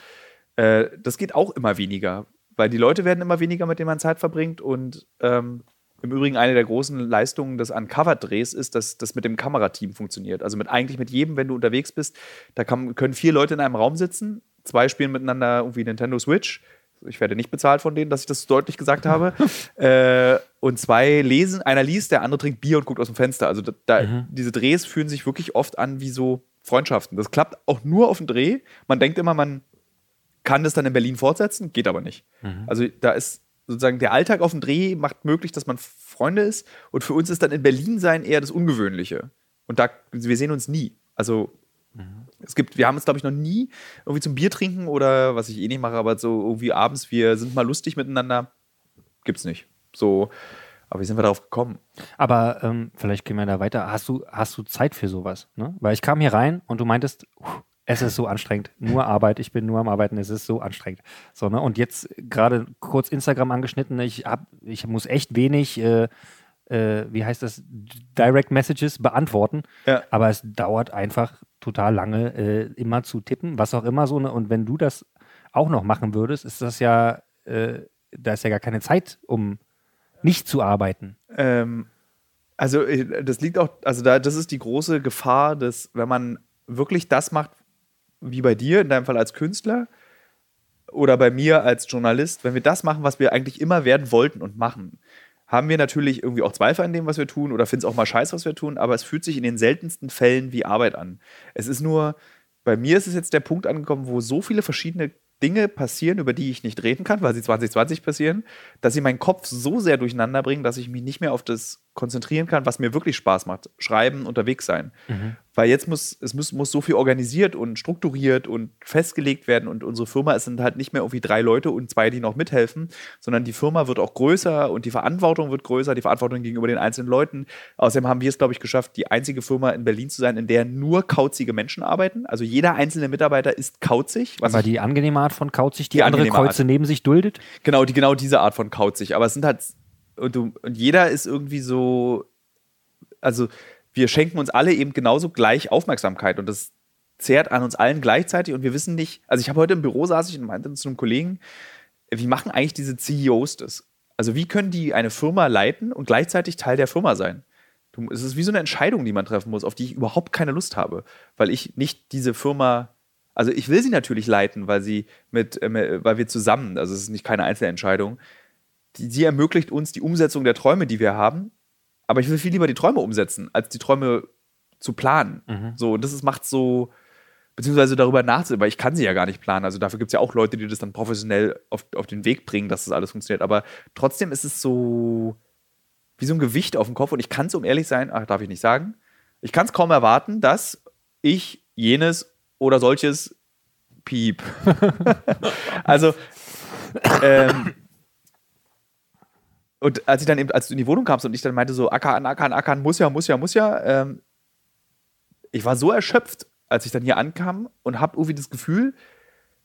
äh, das geht auch immer weniger, weil die Leute werden immer weniger, mit denen man Zeit verbringt. Und ähm, im Übrigen eine der großen Leistungen des Uncovered-Drehs ist, dass das mit dem Kamerateam funktioniert. Also mit eigentlich mit jedem, wenn du unterwegs bist, da kann, können vier Leute in einem Raum sitzen, zwei spielen miteinander irgendwie Nintendo Switch. Ich werde nicht bezahlt von denen, dass ich das deutlich gesagt habe. äh, und zwei lesen, einer liest, der andere trinkt Bier und guckt aus dem Fenster. Also da, da, diese Drehs fühlen sich wirklich oft an wie so Freundschaften. Das klappt auch nur auf dem Dreh. Man denkt immer, man kann das dann in Berlin fortsetzen, geht aber nicht. Also da ist sozusagen der Alltag auf dem Dreh macht möglich, dass man Freunde ist und für uns ist dann in Berlin sein eher das Ungewöhnliche. Und da wir sehen uns nie. Also es gibt, wir haben uns glaube ich noch nie irgendwie zum Bier trinken oder was ich eh nicht mache, aber so irgendwie abends wir sind mal lustig miteinander, gibt's nicht. So, aber wie sind wir darauf gekommen? Aber ähm, vielleicht gehen wir da weiter. Hast du, hast du Zeit für sowas? Ne? Weil ich kam hier rein und du meintest, "Uff, es ist so anstrengend. Nur Arbeit, ich bin nur am Arbeiten, es ist so anstrengend. So, ne? Und jetzt gerade kurz Instagram angeschnitten, ich, hab, ich muss echt wenig, äh, äh, wie heißt das, Direct Messages beantworten. Ja. Aber es dauert einfach total lange, äh, immer zu tippen, was auch immer so. Ne? Und wenn du das auch noch machen würdest, ist das ja, äh, da ist ja gar keine Zeit, um nicht zu arbeiten. Ähm, also äh, das liegt auch, also da, das ist die große Gefahr, dass wenn man wirklich das macht, wie bei dir, in deinem Fall als Künstler oder bei mir als Journalist, wenn wir das machen, was wir eigentlich immer werden wollten und machen, haben wir natürlich irgendwie auch Zweifel an dem, was wir tun oder finden es auch mal scheiße, was wir tun, aber es fühlt sich in den seltensten Fällen wie Arbeit an. Es ist nur, bei mir ist es jetzt der Punkt angekommen, wo so viele verschiedene Dinge passieren, über die ich nicht reden kann, weil sie 2020 passieren, dass sie meinen Kopf so sehr durcheinander bringen, dass ich mich nicht mehr auf das konzentrieren kann, was mir wirklich Spaß macht. Schreiben, unterwegs sein. Weil jetzt muss, es muss, muss so viel organisiert und strukturiert und festgelegt werden und unsere Firma, es sind halt nicht mehr irgendwie drei Leute und zwei, die noch mithelfen, sondern die Firma wird auch größer und die Verantwortung wird größer, die Verantwortung gegenüber den einzelnen Leuten. Außerdem haben wir es, glaube ich, geschafft, die einzige Firma in Berlin zu sein, in der nur kauzige Menschen arbeiten. Also jeder einzelne Mitarbeiter ist kauzig. Was Aber die angenehme Art von kauzig, die, Die andere Kreuze neben sich duldet? Genau, die, genau diese Art von kauzig. Aber es sind halt, und, du, und jeder ist irgendwie so, also wir schenken uns alle eben genauso gleich Aufmerksamkeit und das zehrt an uns allen gleichzeitig und wir wissen nicht, also ich habe heute im Büro saß ich und meinte zu einem Kollegen, wie machen eigentlich diese CEOs das? Also wie können die eine Firma leiten und gleichzeitig Teil der Firma sein? Du, es ist wie so eine Entscheidung, die man treffen muss, auf die ich überhaupt keine Lust habe, weil ich nicht diese Firma, also ich will sie natürlich leiten, weil sie mit, äh, weil wir zusammen, also es ist nicht keine einzelne Entscheidung, die, sie ermöglicht uns die Umsetzung der Träume, die wir haben, aber ich will viel lieber die Träume umsetzen, als die Träume zu planen. So, und das ist, macht so, beziehungsweise darüber nachzudenken, weil ich kann sie ja gar nicht planen. Also dafür gibt es ja auch Leute, die das dann professionell auf, auf den Weg bringen, dass das alles funktioniert. Aber trotzdem ist es so wie so ein Gewicht auf dem Kopf und ich kann es, um ehrlich sein, ach, darf ich nicht sagen, ich kann es kaum erwarten, dass ich jenes oder solches piep. also, ähm, und als ich dann eben, als du in die Wohnung kamst und ich dann meinte so, ackern, ackern, ackern, muss ja, muss ja, muss ja, ähm, ich war so erschöpft, als ich dann hier ankam und habe irgendwie das Gefühl,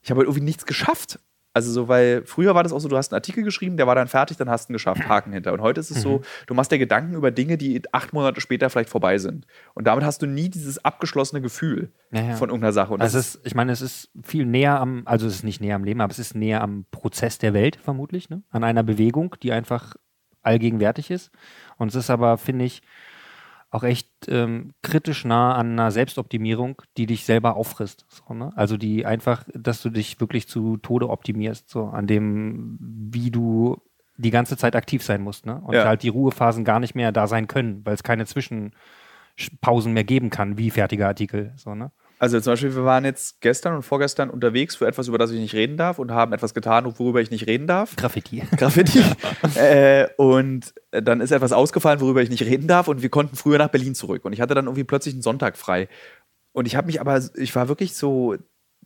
ich habe halt irgendwie nichts geschafft. Also so, weil früher war das auch so, du hast einen Artikel geschrieben, der war dann fertig, dann hast du ihn geschafft, Haken hinter. Und heute ist es so, du machst dir Gedanken über Dinge, die acht Monate später vielleicht vorbei sind. Und damit hast du nie dieses abgeschlossene Gefühl Ja, ja. von irgendeiner Sache. Und Also ist, ich meine, es ist viel näher am, also es ist nicht näher am Leben, aber es ist näher am Prozess der Welt, vermutlich, ne? an einer Bewegung, die einfach allgegenwärtig ist. Und es ist aber, finde ich, auch echt ähm, kritisch nah an einer Selbstoptimierung, die dich selber auffrisst. So, ne? Also die einfach, dass du dich wirklich zu Tode optimierst, so an dem, wie du die ganze Zeit aktiv sein musst, ne? Und Ja. halt die Ruhephasen gar nicht mehr da sein können, weil es keine Zwischenpausen mehr geben kann, wie fertige Artikel. So, ne? Also zum Beispiel, wir waren jetzt gestern und vorgestern unterwegs für etwas, über das ich nicht reden darf und haben etwas getan, worüber ich nicht reden darf. Graffiti. Graffiti. äh, und dann ist etwas ausgefallen, worüber ich nicht reden darf und wir konnten früher nach Berlin zurück. Und ich hatte dann irgendwie plötzlich einen Sonntag frei. Und ich habe mich aber, ich war wirklich so,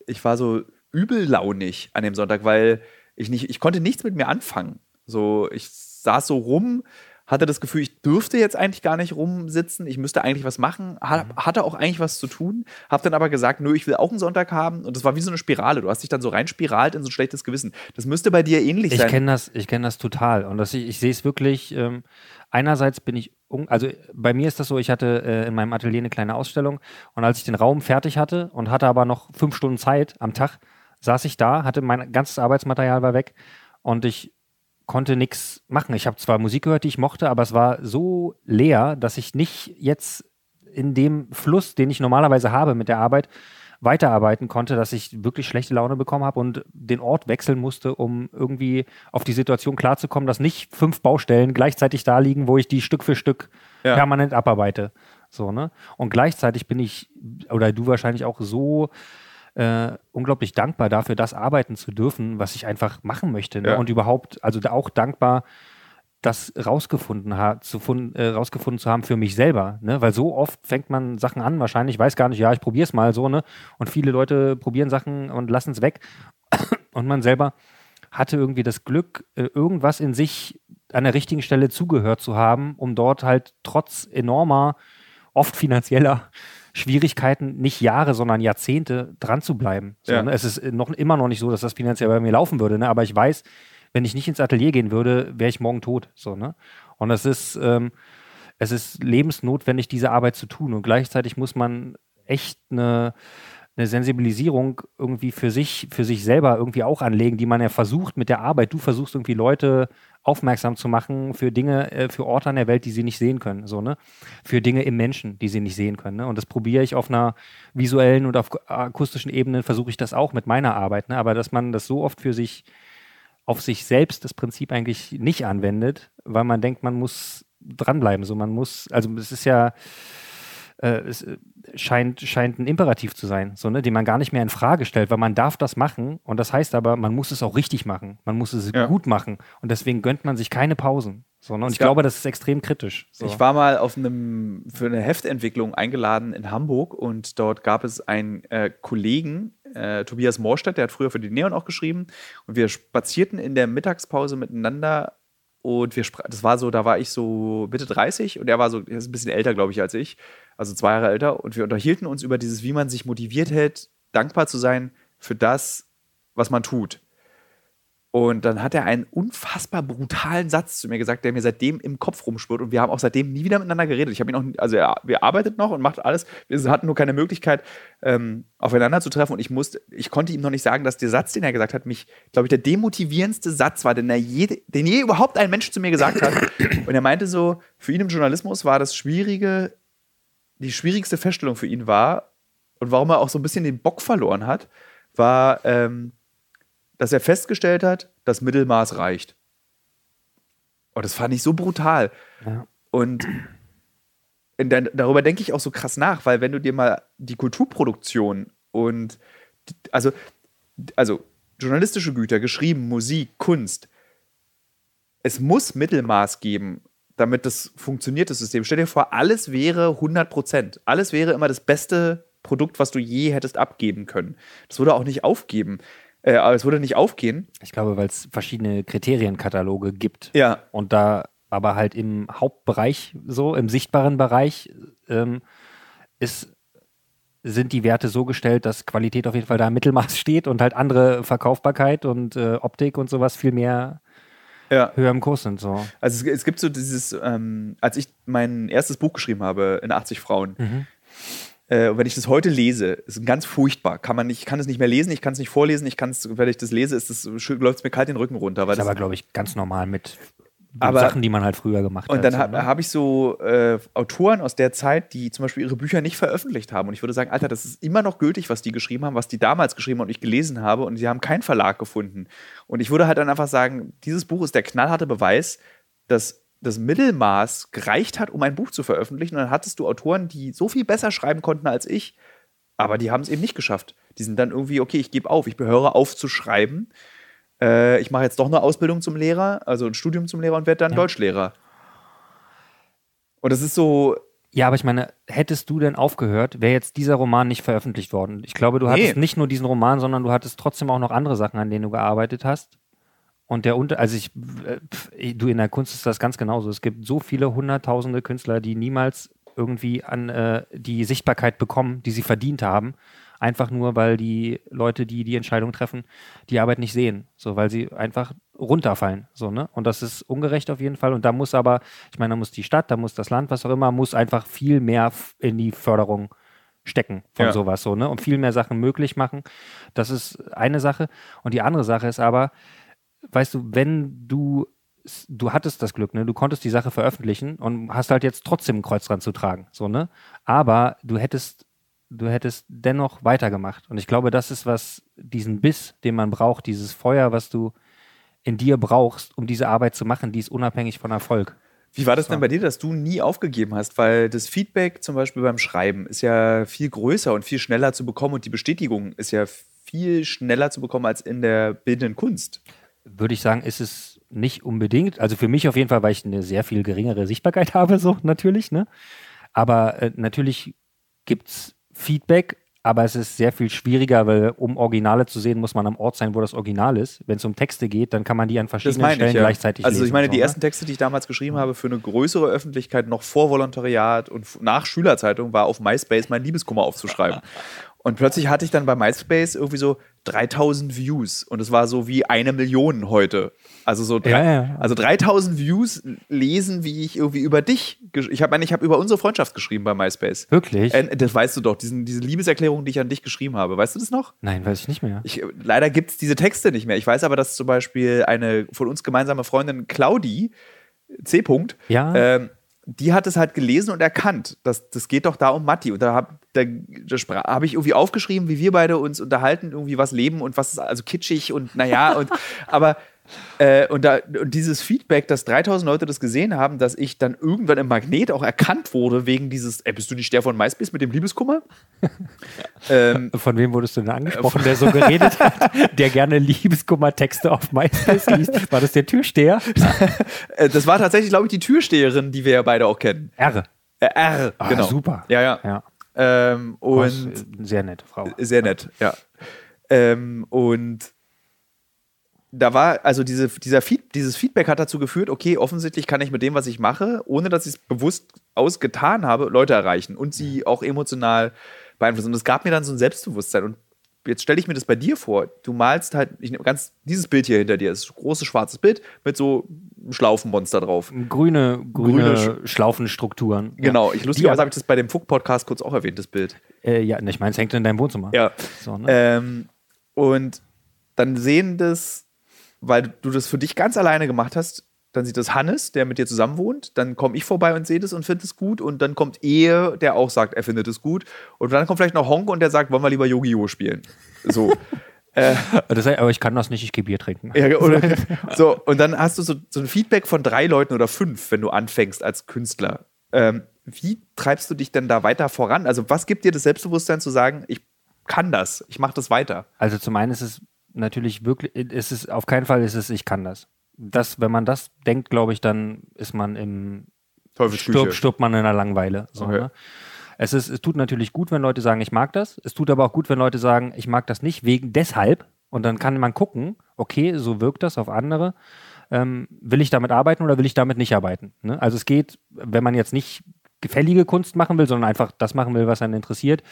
ich war so übellaunig an dem Sonntag, weil ich nicht, ich konnte nichts mit mir anfangen. So, ich saß so rum, hatte das Gefühl, ich dürfte jetzt eigentlich gar nicht rumsitzen, ich müsste eigentlich was machen, Mhm. hatte auch eigentlich was zu tun, habe dann aber gesagt, nö, ich will auch einen Sonntag haben und das war wie so eine Spirale. Du hast dich dann so reinspiralt in so ein schlechtes Gewissen. Das müsste bei dir ähnlich Ich sein. kenne das, ich kenne das total. Und das, ich, ich sehe es wirklich, ähm, einerseits bin ich, also bei mir ist das so, ich hatte äh, in meinem Atelier eine kleine Ausstellung und als ich den Raum fertig hatte und hatte aber noch fünf Stunden Zeit am Tag, saß ich da, hatte mein ganzes Arbeitsmaterial war weg und ich konnte nichts machen. Ich habe zwar Musik gehört, die ich mochte, aber es war so leer, dass ich nicht jetzt in dem Fluss, den ich normalerweise habe mit der Arbeit, weiterarbeiten konnte, dass ich wirklich schlechte Laune bekommen habe und den Ort wechseln musste, um irgendwie auf die Situation klarzukommen, dass nicht fünf Baustellen gleichzeitig da liegen, wo ich die Stück für Stück Ja. permanent abarbeite. So, ne? Und gleichzeitig bin ich, oder du wahrscheinlich auch so äh, unglaublich dankbar dafür, das arbeiten zu dürfen, was ich einfach machen möchte. Ne? Ja. Und überhaupt, also auch dankbar, das rausgefunden, ha zu äh, rausgefunden zu haben für mich selber. Ne? Weil so oft fängt man Sachen an, wahrscheinlich, weiß gar nicht, ja, ich probiere es mal so, ne? Und viele Leute probieren Sachen und lassen es weg. Und man selber hatte irgendwie das Glück, äh, irgendwas in sich an der richtigen Stelle zugehört zu haben, um dort halt trotz enormer, oft finanzieller Schwierigkeiten nicht Jahre, sondern Jahrzehnte dran zu bleiben. So, Ja. ne? Es ist äh, noch immer noch nicht so, dass das finanziell bei mir laufen würde, ne? aber ich weiß, wenn ich nicht ins Atelier gehen würde, wäre ich morgen tot. So, ne? Und es ist, ähm, es ist lebensnotwendig, diese Arbeit zu tun. Und gleichzeitig muss man echt eine, eine Sensibilisierung irgendwie für sich, für sich selber irgendwie auch anlegen, die man ja versucht mit der Arbeit. Du versuchst irgendwie Leute aufmerksam zu machen für Dinge, äh, für Orte an der Welt, die sie nicht sehen können, so, ne? Für Dinge im Menschen, die sie nicht sehen können. Ne? Und das probiere ich auf einer visuellen und auf akustischen Ebene, versuche ich das auch mit meiner Arbeit, ne? Aber dass man das so oft für sich auf sich selbst das Prinzip eigentlich nicht anwendet, weil man denkt, man muss dranbleiben. So, man muss, also es ist ja, äh, es äh, scheint, scheint ein Imperativ zu sein, so, ne, den man gar nicht mehr in Frage stellt, weil man darf das machen und das heißt aber, man muss es auch richtig machen. Man muss es Ja. gut machen und deswegen gönnt man sich keine Pausen. So, ne? Und Es ich glaube, das ist extrem kritisch. So. Ich war mal auf einem, für eine Heftentwicklung eingeladen in Hamburg und dort gab es einen äh, Kollegen, äh, Tobias Morstedt, der hat früher für die Neon auch geschrieben und wir spazierten in der Mittagspause miteinander und wir das war so, da war ich so Mitte 30 und er war so, er ist ein bisschen älter, glaube ich, als ich, also zwei Jahre älter und wir unterhielten uns über dieses, wie man sich motiviert hält, dankbar zu sein für das, was man tut. Und dann hat er einen unfassbar brutalen Satz zu mir gesagt, der mir seitdem im Kopf rumschwirrt. Und wir haben auch seitdem nie wieder miteinander geredet. Ich habe ihn auch, also er, wir arbeitet noch und macht alles. Wir hatten nur keine Möglichkeit, ähm, aufeinander zu treffen. Und ich musste, ich konnte ihm noch nicht sagen, dass der Satz, den er gesagt hat, mich, glaube ich, der demotivierendste Satz war, den er je, den je überhaupt ein Mensch zu mir gesagt hat. Und er meinte so, für ihn im Journalismus war das Schwierige, die schwierigste Feststellung für ihn war, und warum er auch so ein bisschen den Bock verloren hat, war, ähm, dass er festgestellt hat, das Mittelmaß reicht. Und das fand ich so brutal. Ja. Und der, darüber denke ich auch so krass nach, weil wenn du dir mal die Kulturproduktion und die, also, also journalistische Güter, geschrieben, Musik, Kunst, es muss Mittelmaß geben, damit das funktioniert, das System. Stell dir vor, alles wäre 100 Prozent. Alles wäre immer das beste Produkt, was du je hättest abgeben können. Das würde auch nicht aufgeben. Äh, aber es würde nicht aufgehen. Ich glaube, weil es verschiedene Kriterienkataloge gibt. Ja. Und da aber halt im Hauptbereich, so im sichtbaren Bereich, ähm, ist, sind die Werte so gestellt, dass Qualität auf jeden Fall da im Mittelmaß steht und halt andere Verkaufbarkeit und äh, Optik und sowas viel mehr Ja. höher im Kurs sind. So. Also es, es gibt so dieses, ähm, als ich mein erstes Buch geschrieben habe, in 80 Frauen, äh, und wenn ich das heute lese, ist ganz furchtbar. Kann man nicht, ich kann es nicht mehr lesen, ich kann es nicht vorlesen, ich kann es, wenn ich das lese, ist läuft es mir kalt den Rücken runter. Weil Das ist das, aber, glaube ich, ganz normal mit Aber- Sachen, die man halt früher gemacht und hat. dann so, habe ne? hab ich so äh, Autoren aus der Zeit, die zum Beispiel ihre Bücher nicht veröffentlicht haben. Und ich würde sagen, Alter, das ist immer noch gültig, was die geschrieben haben, was die damals geschrieben haben und ich gelesen habe. Und sie haben keinen Verlag gefunden. Und ich würde halt dann einfach sagen, dieses Buch ist der knallharte Beweis, dass das Mittelmaß gereicht hat, um ein Buch zu veröffentlichen. Und dann hattest du Autoren, die so viel besser schreiben konnten als ich, Aber die haben es eben nicht geschafft. Die sind dann irgendwie, okay, ich gebe auf, ich höre auf zu schreiben. Äh, ich mache jetzt doch eine Ausbildung zum Lehrer, also ein Studium zum Lehrer und werde dann Ja. Deutschlehrer. Und das ist so, Ja, aber ich meine, hättest du denn aufgehört, wäre jetzt dieser Roman nicht veröffentlicht worden. Ich glaube, du hattest Nee. nicht nur diesen Roman, sondern du hattest trotzdem auch noch andere Sachen, an denen du gearbeitet hast. Und der Unter, also ich, äh, du in der Kunst ist das ganz genauso. Es gibt so viele hunderttausende Künstler, die niemals irgendwie an äh, die Sichtbarkeit bekommen, die sie verdient haben. Einfach nur, weil die Leute, die die Entscheidung treffen, die Arbeit nicht sehen. So, weil sie einfach runterfallen. So, ne? Und das ist ungerecht auf jeden Fall. Und da muss aber, ich meine, da muss die Stadt, da muss das Land, was auch immer, muss einfach viel mehr in die Förderung stecken von Ja. sowas so, ne? Und viel mehr Sachen möglich machen. Das ist eine Sache. Und die andere Sache ist aber, weißt du, wenn du du hattest das Glück, ne? Du konntest die Sache veröffentlichen und hast halt jetzt trotzdem ein Kreuz dran zu tragen, so, ne? Aber du hättest du hättest dennoch weitergemacht und ich glaube, das ist was diesen Biss, den man braucht, dieses Feuer, was du in dir brauchst, um diese Arbeit zu machen, die ist unabhängig von Erfolg. Wie war das denn bei dir, dass du nie aufgegeben hast? Weil das Feedback zum Beispiel beim Schreiben ist ja viel größer und viel schneller zu bekommen und die Bestätigung ist ja viel schneller zu bekommen als in der bildenden Kunst. würde ich sagen, ist es nicht unbedingt. Also für mich auf jeden Fall, weil ich eine sehr viel geringere Sichtbarkeit habe, so natürlich, ne? Aber äh, natürlich gibt es Feedback, aber es ist sehr viel schwieriger, weil um Originale zu sehen, muss man am Ort sein, wo das Original ist. Wenn es um Texte geht, dann kann man die an verschiedenen Stellen ich ja. gleichzeitig Also lesen. ich meine, so, die ne? ersten Texte, die ich damals geschrieben habe für eine größere Öffentlichkeit, noch vor Volontariat und nach Schülerzeitung, war auf MySpace mein Liebeskummer aufzuschreiben. Und plötzlich hatte ich dann bei MySpace irgendwie so 3000 Views und es war so wie eine Million heute. Also so drei, Ja, ja. also 3000 Views lesen, wie ich irgendwie über dich, ich habe ich habe über unsere Freundschaft geschrieben bei MySpace. Wirklich? Äh, das weißt du doch, diesen, diese Liebeserklärung, die ich an dich geschrieben habe. Weißt du das noch? Nein, weiß ich nicht mehr. Ich, leider gibt es diese Texte nicht mehr. Ich weiß aber, dass zum Beispiel eine von uns gemeinsame Freundin, Claudi, C. -Punkt, Ja. ähm, die hat es halt gelesen und erkannt. Das, das geht doch da um Matti. Und da habe da, da spra- hab ich irgendwie aufgeschrieben, wie wir beide uns unterhalten, irgendwie was leben und was ist also kitschig und naja. und, aber äh, und, da, und dieses Feedback, dass 3000 Leute das gesehen haben, dass ich dann irgendwann im Magnet auch erkannt wurde wegen dieses, ey, bist du nicht der von MySpace mit dem Liebeskummer? ähm, Von wem wurdest du denn angesprochen, der so geredet hat, der gerne Liebeskummer-Texte auf MySpace liest? War das der Türsteher? äh, das war tatsächlich, glaube ich, die Türsteherin, die wir ja beide auch kennen. R. Äh, R, Ah, genau. super. Ja, ja. Ja. Ähm, und äh, sehr nette Frau. sehr nett, ja. Ähm, und da war, also diese, dieser Feed, dieses Feedback hat dazu geführt, okay, offensichtlich kann ich mit dem, was ich mache, ohne dass ich es bewusst ausgetan habe, Leute erreichen und sie auch emotional beeinflussen. Und es gab mir dann so ein Selbstbewusstsein. Und jetzt stelle ich mir das bei dir vor. Du malst halt, ich nehme ganz dieses Bild hier hinter dir, das ist ein großes schwarzes Bild mit so einem Schlaufenmonster drauf. Grüne, grüne, Grüne Schlaufenstrukturen. Genau, ich lustigerweise habe ich das bei dem Fuck-Podcast kurz auch erwähnt, das Bild. Äh, ja, ich meine, es hängt in deinem Wohnzimmer. Ja. So, ne? Ähm, und dann sehen das, weil du das für dich ganz alleine gemacht hast, dann sieht das Hannes, der mit dir zusammen wohnt, dann komme ich vorbei und sehe das und finde es gut und dann kommt Ehe, der auch sagt, er findet es gut und dann kommt vielleicht noch Honk und der sagt, wollen wir lieber Yu-Gi-Oh! spielen. So. das heißt, aber ich kann das nicht, ich gehe Bier trinken. ja, oder, so, und dann hast du so, so ein Feedback von drei Leuten oder fünf, wenn du anfängst als Künstler. Ähm, wie treibst du dich denn da weiter voran? Also, was gibt dir das Selbstbewusstsein zu sagen, ich kann das, ich mache das weiter? Also zum einen ist es natürlich wirklich, ist es auf keinen Fall ist es, ich kann das. Das, wenn man das denkt, glaube ich, dann ist man im stirbt, stirbt man in einer Langeweile. So, Okay. ne? es, ist, es tut natürlich gut, wenn Leute sagen, ich mag das. Es tut aber auch gut, wenn Leute sagen, ich mag das nicht, wegen deshalb. Und dann kann man gucken, okay, so wirkt das auf andere. Ähm, will ich damit arbeiten oder will ich damit nicht arbeiten? Ne? Also es geht, wenn man jetzt nicht gefällige Kunst machen will, sondern einfach das machen will, was einen interessiert.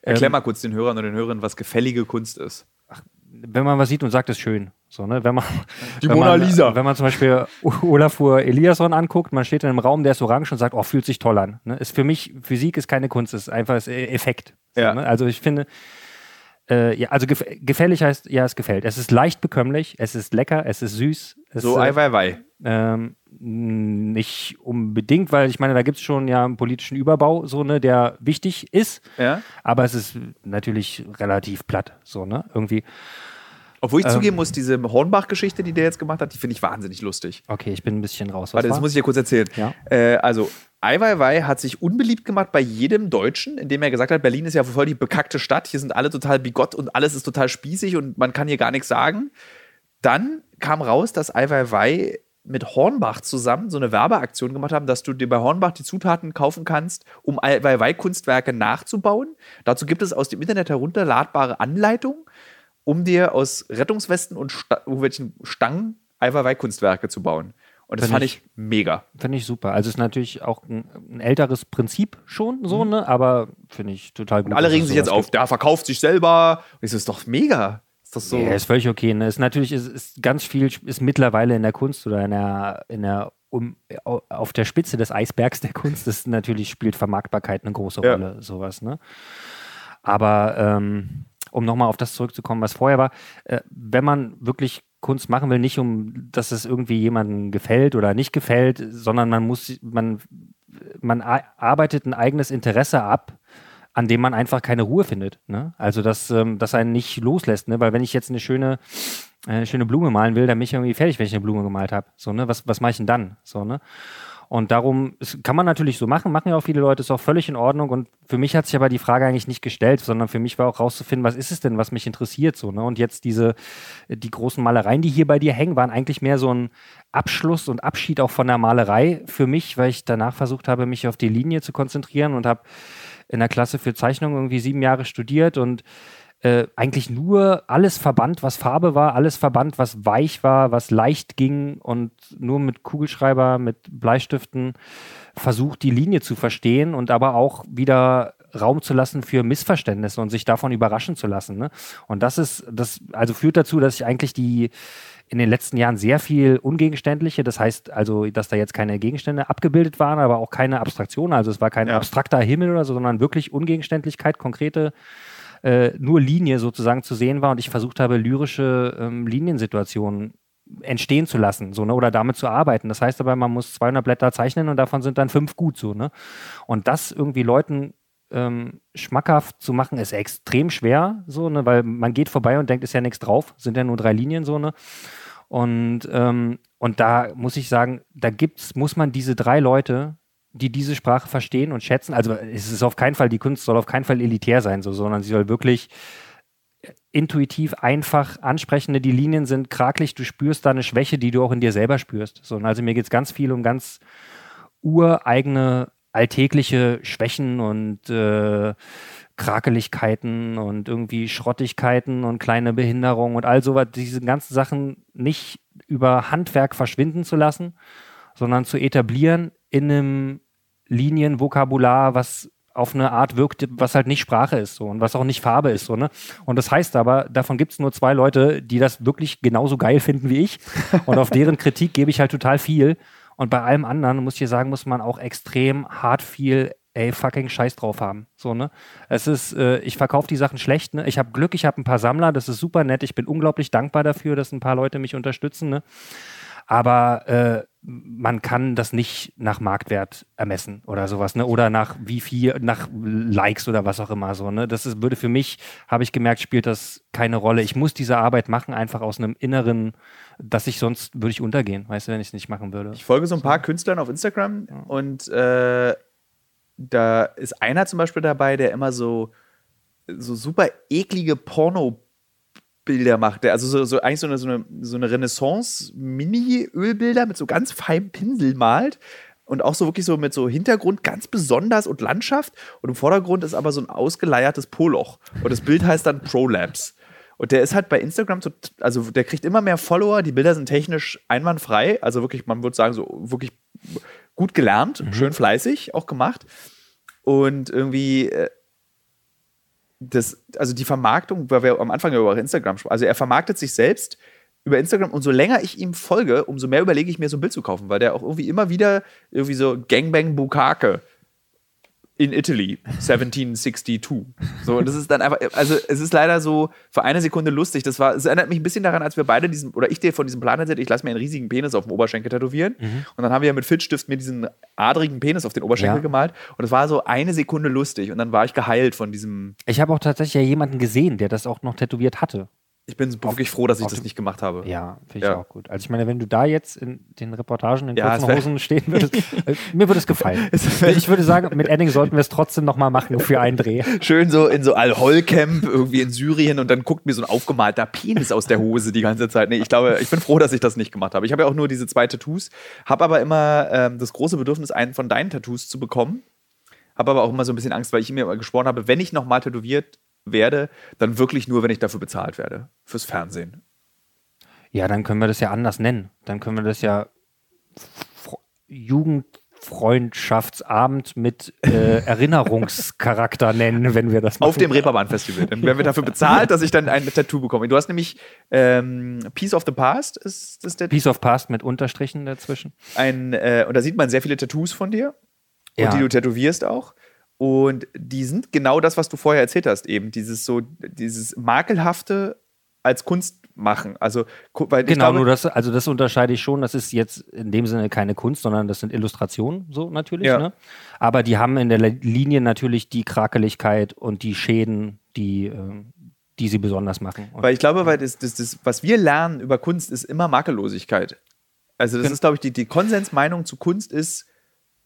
Erklär Ähm, mal kurz den Hörern und den Hörerinnen, was gefällige Kunst ist. wenn man was sieht und sagt, ist schön. So, ne? wenn man, Die wenn Mona man, Lisa. Wenn man zum Beispiel Olafur Eliasson anguckt, man steht in einem Raum, der ist orange und sagt, oh, fühlt sich toll an. Ne? Ist für mich, Physik ist keine Kunst, ist einfach ist E- Effekt. So, Ja. ne? Also ich finde, äh, ja, also gef gefällig heißt, ja, es gefällt. Es ist leicht bekömmlich, es ist lecker, es ist süß. Es, So, äh, ei, wei, wei. ähm, nicht unbedingt, weil ich meine, da gibt es schon ja einen politischen Überbau, so, ne, der wichtig ist. Ja? Aber es ist natürlich relativ platt, so, ne? Irgendwie. Obwohl ich Ähm. zugeben muss, diese Hornbach-Geschichte, die der jetzt gemacht hat, die finde ich wahnsinnig lustig. Okay, ich bin ein bisschen raus. Warte, das muss ich dir kurz erzählen. Ja. Äh, also, Ai Weiwei hat sich unbeliebt gemacht bei jedem Deutschen, indem er gesagt hat, Berlin ist ja voll die bekackte Stadt, hier sind alle total bigott und alles ist total spießig und man kann hier gar nichts sagen. Dann kam raus, dass Ai Weiwei mit Hornbach zusammen so eine Werbeaktion gemacht haben, dass du dir bei Hornbach die Zutaten kaufen kannst, um Ai Weiwei Kunstwerke nachzubauen. Dazu gibt es aus dem Internet herunterladbare Anleitungen, um dir aus Rettungswesten und Sta irgendwelchen Stangen Ai Weiwei Kunstwerke zu bauen. Und das fand ich- ich mega. Finde ich super. Also ist natürlich auch ein, ein älteres Prinzip schon Mhm. so, ne? Aber finde ich total gut. Und alle regen es sich jetzt auf, der verkauft sich selber. Und ich so, ist doch mega. Ist doch so. Ja, ist völlig okay. Ne? Ist natürlich ist, ist ganz viel ist mittlerweile in der Kunst oder in der in der um, au- auf der Spitze des Eisbergs der Kunst ist natürlich spielt Vermarktbarkeit eine große Ja. Rolle sowas. Ne? Aber ähm, um nochmal auf das zurückzukommen, was vorher war, äh, wenn man wirklich Kunst machen will, nicht um, dass es irgendwie jemandem gefällt oder nicht gefällt, sondern man muss, man, man arbeitet ein eigenes Interesse ab, an dem man einfach keine Ruhe findet. Ne? Also, dass ähm, das einen nicht loslässt. Ne? Weil wenn ich jetzt eine schöne, äh, schöne Blume malen will, dann bin ich irgendwie fertig, wenn ich eine Blume gemalt habe. So, ne? Was, was mache ich denn dann? So, ne? Und darum es kann man natürlich so machen, machen ja auch viele Leute, ist auch völlig in Ordnung. Und für mich hat sich aber die Frage eigentlich nicht gestellt, sondern für mich war auch rauszufinden, was ist es denn, was mich interessiert so. Ne? Und jetzt diese, die großen Malereien, die hier bei dir hängen, waren eigentlich mehr so ein Abschluss und Abschied auch von der Malerei für mich, weil ich danach versucht habe, mich auf die Linie zu konzentrieren und habe in der Klasse für Zeichnung irgendwie sieben Jahre studiert und äh, eigentlich nur alles verbannt, was Farbe war, alles verbannt, was weich war, was leicht ging und nur mit Kugelschreiber, mit Bleistiften versucht, die Linie zu verstehen und aber auch wieder Raum zu lassen für Missverständnisse und sich davon überraschen zu lassen. Ne? Und das ist, das also führt dazu, dass ich eigentlich die in den letzten Jahren sehr viel ungegenständliche, das heißt also, dass da jetzt keine Gegenstände abgebildet waren, aber auch keine Abstraktion, also es war kein Ja. abstrakter Himmel oder so, sondern wirklich Ungegenständlichkeit, konkrete äh, nur Linie sozusagen zu sehen war und ich versucht habe, lyrische ähm, Liniensituationen entstehen zu lassen, so, ne, oder damit zu arbeiten. Das heißt aber, man muss 200 Blätter zeichnen und davon sind dann fünf gut, so, ne. Und das irgendwie Leuten ähm, schmackhaft zu machen, ist extrem schwer, so, ne, weil man geht vorbei und denkt, ist ja nichts drauf, sind ja nur drei Linien, so, ne. Und, ähm, und da muss ich sagen, da gibt's, muss man diese drei Leute, die diese Sprache verstehen und schätzen, also es ist auf keinen Fall, die Kunst soll auf keinen Fall elitär sein, so, sondern sie soll wirklich intuitiv einfach ansprechende, die Linien sind krakelig, du spürst da eine Schwäche, die du auch in dir selber spürst. So, also mir geht es ganz viel um ganz ureigene, alltägliche Schwächen und äh, Krakeligkeiten und irgendwie Schrottigkeiten und kleine Behinderungen und all sowas, diese ganzen Sachen nicht über Handwerk verschwinden zu lassen, sondern zu etablieren in einem Linienvokabular, was auf eine Art wirkt, was halt nicht Sprache ist so und was auch nicht Farbe ist so, ne? Und das heißt aber, davon gibt es nur zwei Leute, die das wirklich genauso geil finden wie ich. Und auf deren Kritik gebe ich halt total viel. Und bei allem anderen, muss ich sagen, muss man auch extrem hart viel ey, fucking Scheiß drauf haben. So, ne? Es ist, äh, ich verkaufe die Sachen schlecht, ne? Ich habe Glück, ich habe ein paar Sammler, das ist super nett. Ich bin unglaublich dankbar dafür, dass ein paar Leute mich unterstützen, ne? Aber äh, man kann das nicht nach Marktwert ermessen oder sowas, ne? Oder nach wie viel, nach Likes oder was auch immer so, ne? Das ist, würde für mich, habe ich gemerkt, spielt das keine Rolle. Ich muss diese Arbeit machen, einfach aus einem inneren, dass ich sonst würde ich untergehen, weißt du, wenn ich es nicht machen würde. Ich folge so ein paar Künstlern auf Instagram und äh, da ist einer zum Beispiel dabei, der immer so, so super eklige Porno-Bilder macht. Der, also so, so eigentlich so eine, so eine, so eine Renaissance-Mini-Ölbilder mit so ganz feinem Pinsel malt. Und auch so wirklich so mit so Hintergrund ganz besonders und Landschaft. Und im Vordergrund ist aber so ein ausgeleiertes Poloch. Und das Bild heißt dann Prolapse. Und der ist halt bei Instagram, so, also der kriegt immer mehr Follower. Die Bilder sind technisch einwandfrei. Also wirklich, man würde sagen, so wirklich gut gelernt, schön fleißig auch gemacht. Und irgendwie, äh, das, also die Vermarktung, weil wir am Anfang ja über Instagram sprachen, also er vermarktet sich selbst über Instagram und so länger ich ihm folge, umso mehr überlege ich mir so ein Bild zu kaufen, weil der auch irgendwie immer wieder irgendwie so Gangbang Bukake in Italy 1762. So, und das ist dann einfach, also es ist leider so für eine Sekunde lustig. Das war, es erinnert mich ein bisschen daran, als wir beide diesen, oder ich dir von diesem Plan erzählt, ich lasse mir einen riesigen Penis auf dem Oberschenkel tätowieren. Und dann haben wir ja mit Filzstift mir diesen adrigen Penis auf den Oberschenkel Ja. gemalt. Und es war so eine Sekunde lustig. Und dann war ich geheilt von diesem. Ich habe auch tatsächlich ja jemanden gesehen, der das auch noch tätowiert hatte. Ich bin wirklich froh, dass ich das nicht gemacht habe. Ja, finde ich Ja. auch gut. Also ich meine, wenn du da jetzt in den Reportagen in Ja, kurzen wär- Hosen stehen würdest, äh, mir würde es gefallen. ich würde sagen, mit Edding sollten wir es trotzdem nochmal machen für einen Dreh. Schön so in so Al-Hol-Camp irgendwie in Syrien und dann guckt mir so ein aufgemalter Penis aus der Hose die ganze Zeit. Nee, ich glaube, ich bin froh, dass ich das nicht gemacht habe. Ich habe ja auch nur diese zwei Tattoos, habe aber immer ähm, das große Bedürfnis, einen von deinen Tattoos zu bekommen. Habe aber auch immer so ein bisschen Angst, weil ich mir immer geschworen habe, wenn ich nochmal tätowiert werde, dann wirklich nur, wenn ich dafür bezahlt werde. Fürs Fernsehen. Ja, dann können wir das ja anders nennen. Dann können wir das ja Fr- Jugendfreundschaftsabend mit äh, Erinnerungscharakter nennen, wenn wir das machen. Auf dem Reeperbahn-Festival. Dann werden wir dafür bezahlt, dass ich dann ein Tattoo bekomme. Du hast nämlich ähm, Piece of the Past, ist das der Piece of Past mit Unterstrichen dazwischen. ein, äh, und da sieht man sehr viele Tattoos von dir. Ja. Und die du tätowierst auch. Und die sind genau das, was du vorher erzählt hast, eben. Dieses so, dieses Makelhafte als Kunst machen. Also, weil Genau, glaube, nur das, also das unterscheide ich schon. Das ist jetzt in dem Sinne keine Kunst, sondern das sind Illustrationen, so natürlich. Ja. Ne? Aber die haben in der Linie natürlich die Krakeligkeit und die Schäden, die, äh, die sie besonders machen. Und Weil ich glaube, weil das, das, das, was wir lernen über Kunst, ist immer Makellosigkeit. Also, das ist, glaube ich, die, die Konsensmeinung zu Kunst ist,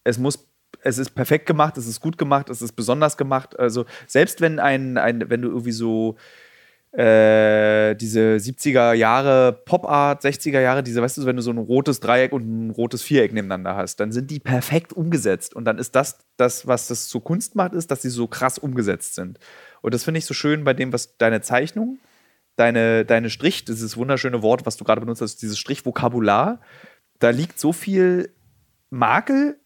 es muss, es ist perfekt gemacht, es ist gut gemacht, es ist besonders gemacht. Also, selbst wenn ein, ein wenn du irgendwie so äh, diese 70er Jahre Pop-Art, 60er Jahre, diese, weißt du, wenn du so ein rotes Dreieck und ein rotes Viereck nebeneinander hast, dann sind die perfekt umgesetzt. Und dann ist das, das, was das zur Kunst macht, ist, dass sie so krass umgesetzt sind. Und das finde ich so schön bei dem, was deine Zeichnung, deine, deine Strich, dieses wunderschöne Wort, was du gerade benutzt hast, dieses Strichvokabular, da liegt so viel Makel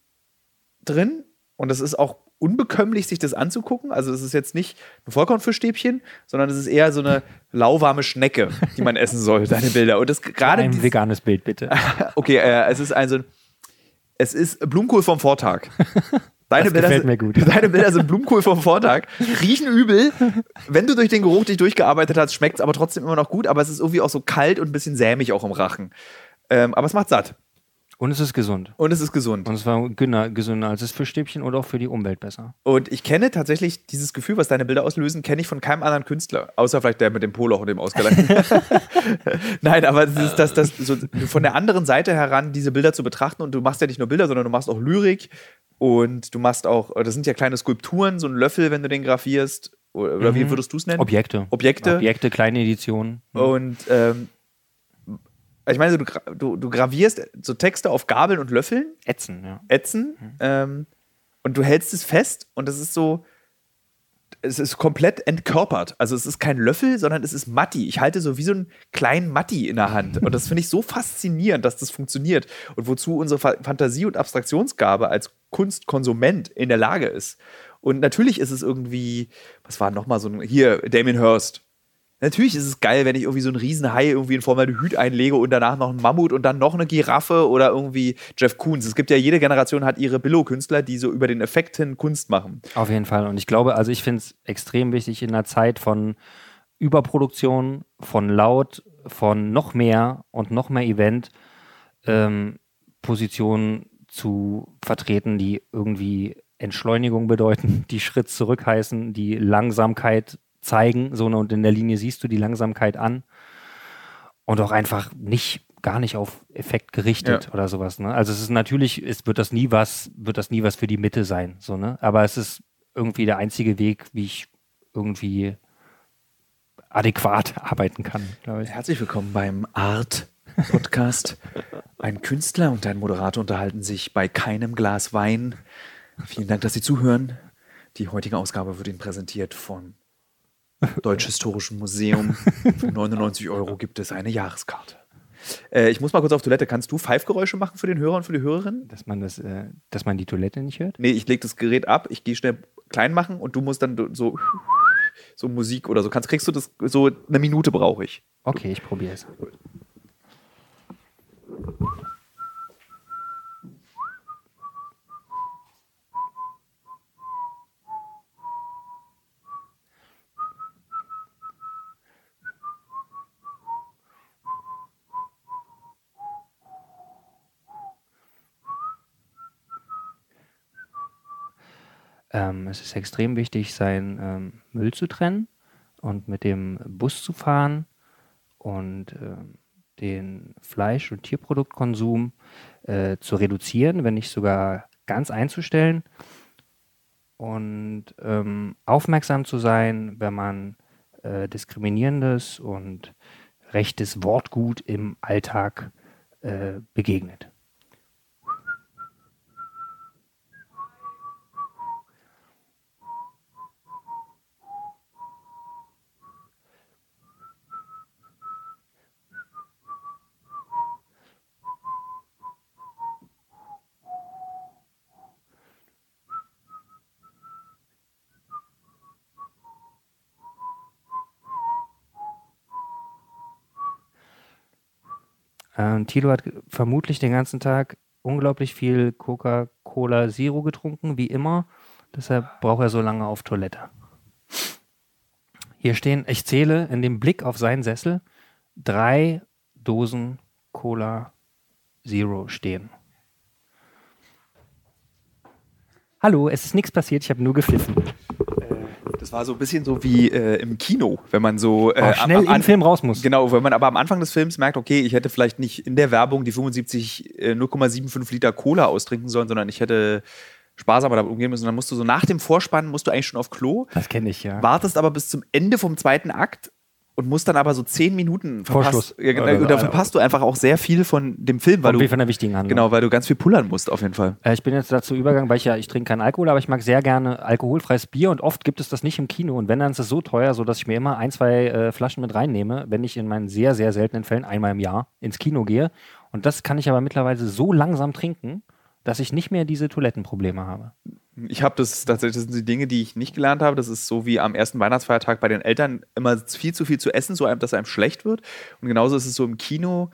drin und das ist auch unbekömmlich, sich das anzugucken. Also es ist jetzt nicht ein Vollkornfischstäbchen, sondern es ist eher so eine lauwarme Schnecke, die man essen soll, deine Bilder. Und das gerade ein veganes Bild, bitte. Okay, äh, es ist also es ist Blumenkohl vom Vortag. Deine Das Bilder, gefällt sind, mir gut. deine Bilder sind Blumenkohl vom Vortag, riechen übel. Wenn du durch den Geruch dich durchgearbeitet hast, schmeckt es aber trotzdem immer noch gut, aber es ist irgendwie auch so kalt und ein bisschen sämig auch im Rachen. Ähm, aber es macht satt Und es ist gesund. und es ist gesund. Und es war günner- gesünder als das Fischstäbchen und auch für die Umwelt besser. Und ich kenne tatsächlich dieses Gefühl, was deine Bilder auslösen, kenne ich von keinem anderen Künstler. Außer vielleicht der mit dem Poloch und dem Ausgleich. Nein, aber das ist das, das so von der anderen Seite heran, diese Bilder zu betrachten. Und du machst ja nicht nur Bilder, sondern du machst auch Lyrik. Und du machst auch, das sind ja kleine Skulpturen, so ein Löffel, wenn du den grafierst. Oder, oder wie Mhm. würdest du es nennen? Objekte. Objekte. Objekte, kleine Editionen. Und ähm, ich meine, du, du, du gravierst so Texte auf Gabeln und Löffeln. Ätzen, ja. ätzen ähm, und du hältst es fest und es ist so, es ist komplett entkörpert. Also es ist kein Löffel, sondern es ist Matti. Ich halte so wie so einen kleinen Matti in der Hand. Und das finde ich so faszinierend, dass das funktioniert und wozu unsere Fa Fantasie und Abstraktionsgabe als Kunstkonsument in der Lage ist. Und natürlich ist es irgendwie, was war nochmal so ein, hier, Damien Hirst. Natürlich ist es geil, wenn ich irgendwie so einen Riesenhai irgendwie in Formaldehyd einlege und danach noch einen Mammut und dann noch eine Giraffe oder irgendwie Jeff Koons. Es gibt ja jede Generation hat ihre Billo-Künstler, die so über den Effekt hin Kunst machen. Auf jeden Fall. Und ich glaube, also ich finde es extrem wichtig in einer Zeit von Überproduktion, von laut, von noch mehr und noch mehr Event, ähm, Positionen zu vertreten, die irgendwie Entschleunigung bedeuten, die Schritt zurück heißen, die Langsamkeit zeigen. So, ne, und in der Linie siehst du die Langsamkeit an. Und auch einfach nicht, gar nicht auf Effekt gerichtet Ja. oder sowas. Ne? Also es ist natürlich, es wird das nie was, wird das nie was für die Mitte sein. So, ne? Aber es ist irgendwie der einzige Weg, wie ich irgendwie adäquat arbeiten kann, glaube ich. Herzlich willkommen beim Art Podcast. Ein Künstler und ein Moderator unterhalten sich bei keinem Glas Wein. Vielen Dank, dass Sie zuhören. Die heutige Ausgabe wird Ihnen präsentiert vom Deutsch-Historischen Museum. Für 99 Euro gibt es eine Jahreskarte. Äh, ich muss mal kurz auf Toilette. Kannst du Pfeifgeräusche machen für den Hörer und für die Hörerin? Dass man das, äh, dass man die Toilette nicht hört? Nee, ich lege das Gerät ab, ich gehe schnell klein machen und du musst dann so, so Musik oder so. Kannst, kriegst du das so eine Minute brauche ich. Okay, ich probiere es. Ähm, es ist extrem wichtig, seinen ähm, Müll zu trennen und mit dem Bus zu fahren und äh, den Fleisch- und Tierproduktkonsum äh, zu reduzieren, wenn nicht sogar ganz einzustellen und ähm, aufmerksam zu sein, wenn man äh, diskriminierendes und rechtes Wortgut im Alltag äh, begegnet. Thilo hat vermutlich den ganzen Tag unglaublich viel Coca-Cola Zero getrunken, wie immer. Deshalb braucht er so lange auf Toilette. Hier stehen, ich zähle in dem Blick auf seinen Sessel, drei Dosen Cola Zero stehen. Hallo, es ist nichts passiert, ich habe nur gepfiffen. Das war so ein bisschen so wie äh, im Kino, wenn man so äh, Auch schnell am, am, im Film raus muss. Genau, wenn man aber am Anfang des Films merkt, okay, ich hätte vielleicht nicht in der Werbung die 75 äh, 0,75 Liter Cola austrinken sollen, sondern ich hätte sparsamer damit umgehen müssen. Dann musst du so nach dem Vorspann musst du eigentlich schon auf Klo, Das kenne ich, ja. wartest aber bis zum Ende vom zweiten Akt und musst dann aber so zehn Minuten Vorschluss. verpasst. Ja, genau, Oder- und da verpasst du einfach auch sehr viel von dem Film, weil Von, du von der wichtigen Handlung. genau, weil du ganz viel pullern musst auf jeden Fall. Äh, Ich bin jetzt dazu übergegangen, weil ich ja, ich trinke keinen Alkohol, aber ich mag sehr gerne alkoholfreies Bier und oft gibt es das nicht im Kino. Und wenn, dann ist es so teuer, sodass ich mir immer ein, zwei äh, Flaschen mit reinnehme, wenn ich in meinen sehr, sehr seltenen Fällen einmal im Jahr ins Kino gehe. Und das kann ich aber mittlerweile so langsam trinken, dass ich nicht mehr diese Toilettenprobleme habe. Ich habe das tatsächlich, das sind die Dinge, die ich nicht gelernt habe. Das ist so wie am ersten Weihnachtsfeiertag bei den Eltern immer viel zu viel zu essen, so dass einem schlecht wird. Und genauso ist es so im Kino.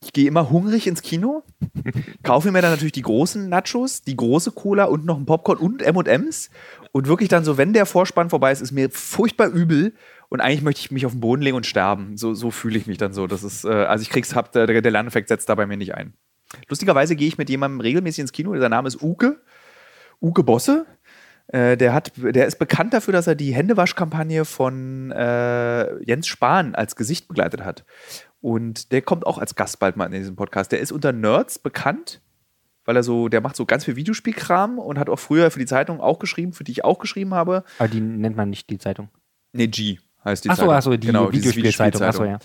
Ich gehe immer hungrig ins Kino, kaufe mir dann natürlich die großen Nachos, die große Cola und noch ein Popcorn und M&M's und wirklich dann so, wenn der Vorspann vorbei ist, ist mir furchtbar übel und eigentlich möchte ich mich auf den Boden legen und sterben. So, so fühle ich mich dann so. Das ist, äh, also ich krieg's, hab, der, der Lerneffekt setzt da bei mir nicht ein. Lustigerweise gehe ich mit jemandem regelmäßig ins Kino. Der Name ist Uke. Uke Bosse. Äh, der, hat, der ist bekannt dafür, dass er die Händewaschkampagne von äh, Jens Spahn als Gesicht begleitet hat. Und der kommt auch als Gast bald mal in diesem Podcast. Der ist unter Nerds bekannt, weil er so, der macht so ganz viel Videospielkram und hat auch früher für die Zeitung auch geschrieben, für die ich auch geschrieben habe. Aber die nennt man nicht die Zeitung. Nee, G heißt die Achso, Zeitung. achso, die Genau, diese Videospielzeitung. Achso, ja.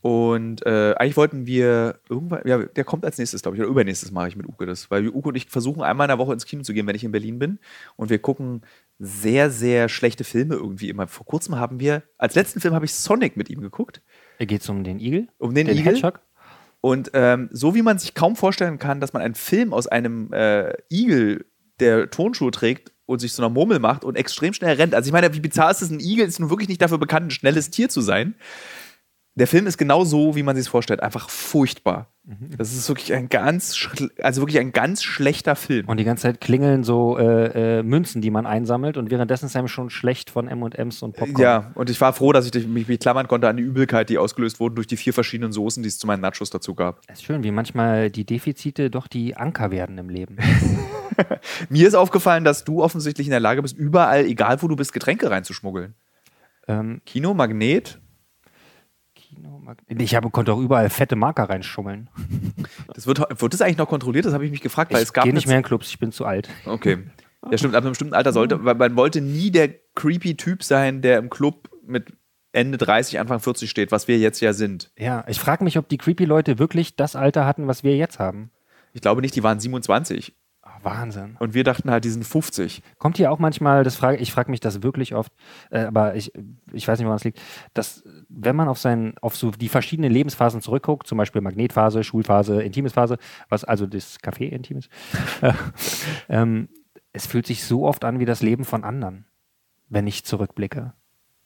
Und äh, eigentlich wollten wir irgendwann, ja, der kommt als nächstes, glaube ich, oder übernächstes mache ich mit Uke das, weil Uke und ich versuchen einmal in der Woche ins Kino zu gehen, wenn ich in Berlin bin. Und wir gucken sehr, sehr schlechte Filme irgendwie immer. Vor kurzem haben wir, als letzten Film habe ich Sonic mit ihm geguckt, Geht es um den Igel? um den, Den Igel. Hedgehog? Und ähm, so wie man sich kaum vorstellen kann, dass man einen Film aus einem äh, Igel, der Tonschuhe trägt und sich so einer Murmel macht und extrem schnell rennt. Also ich meine, wie bizarr ist es, ein Igel ist nun wirklich nicht dafür bekannt, ein schnelles Tier zu sein. Der Film ist genau so, wie man sich es vorstellt. Einfach furchtbar. Das ist wirklich ein ganz, also wirklich ein ganz schlechter Film. Und die ganze Zeit klingeln so äh, äh, Münzen, die man einsammelt und währenddessen ist einem schon schlecht von M&M's und Popcorn. Ja, und ich war froh, dass ich mich, mich klammern konnte an die Übelkeit, die ausgelöst wurden durch die vier verschiedenen Soßen, die es zu meinen Nachos dazu gab. Es ist schön, wie manchmal die Defizite doch die Anker werden im Leben. Mir ist aufgefallen, dass du offensichtlich in der Lage bist, überall, egal wo du bist, Getränke reinzuschmuggeln. ähm, Kino, Magnet, ich habe, konnte auch überall fette Marker reinschummeln. das wird, wird das eigentlich noch kontrolliert? Das habe ich mich gefragt, weil Ich es gab gehe nicht mehr in Clubs, ich bin zu alt. Okay. Ja, stimmt, ab einem bestimmten Alter sollte, weil man wollte nie der creepy Typ sein, der im Club mit Ende 30, Anfang 40 steht, was wir jetzt ja sind. Ja, ich frage mich, ob die creepy Leute wirklich das Alter hatten, was wir jetzt haben. Ich glaube nicht, die waren 27. Wahnsinn. Und wir dachten halt, die sind 50. Kommt hier auch manchmal, das frage, ich frage mich das wirklich oft, äh, aber ich, ich weiß nicht, woran es liegt, dass wenn man auf, sein, auf so die verschiedenen Lebensphasen zurückguckt, zum Beispiel Magnetphase, Schulphase, Intimes-Phase, was also das Café Intimes, äh, ähm, es fühlt sich so oft an wie das Leben von anderen, wenn ich zurückblicke.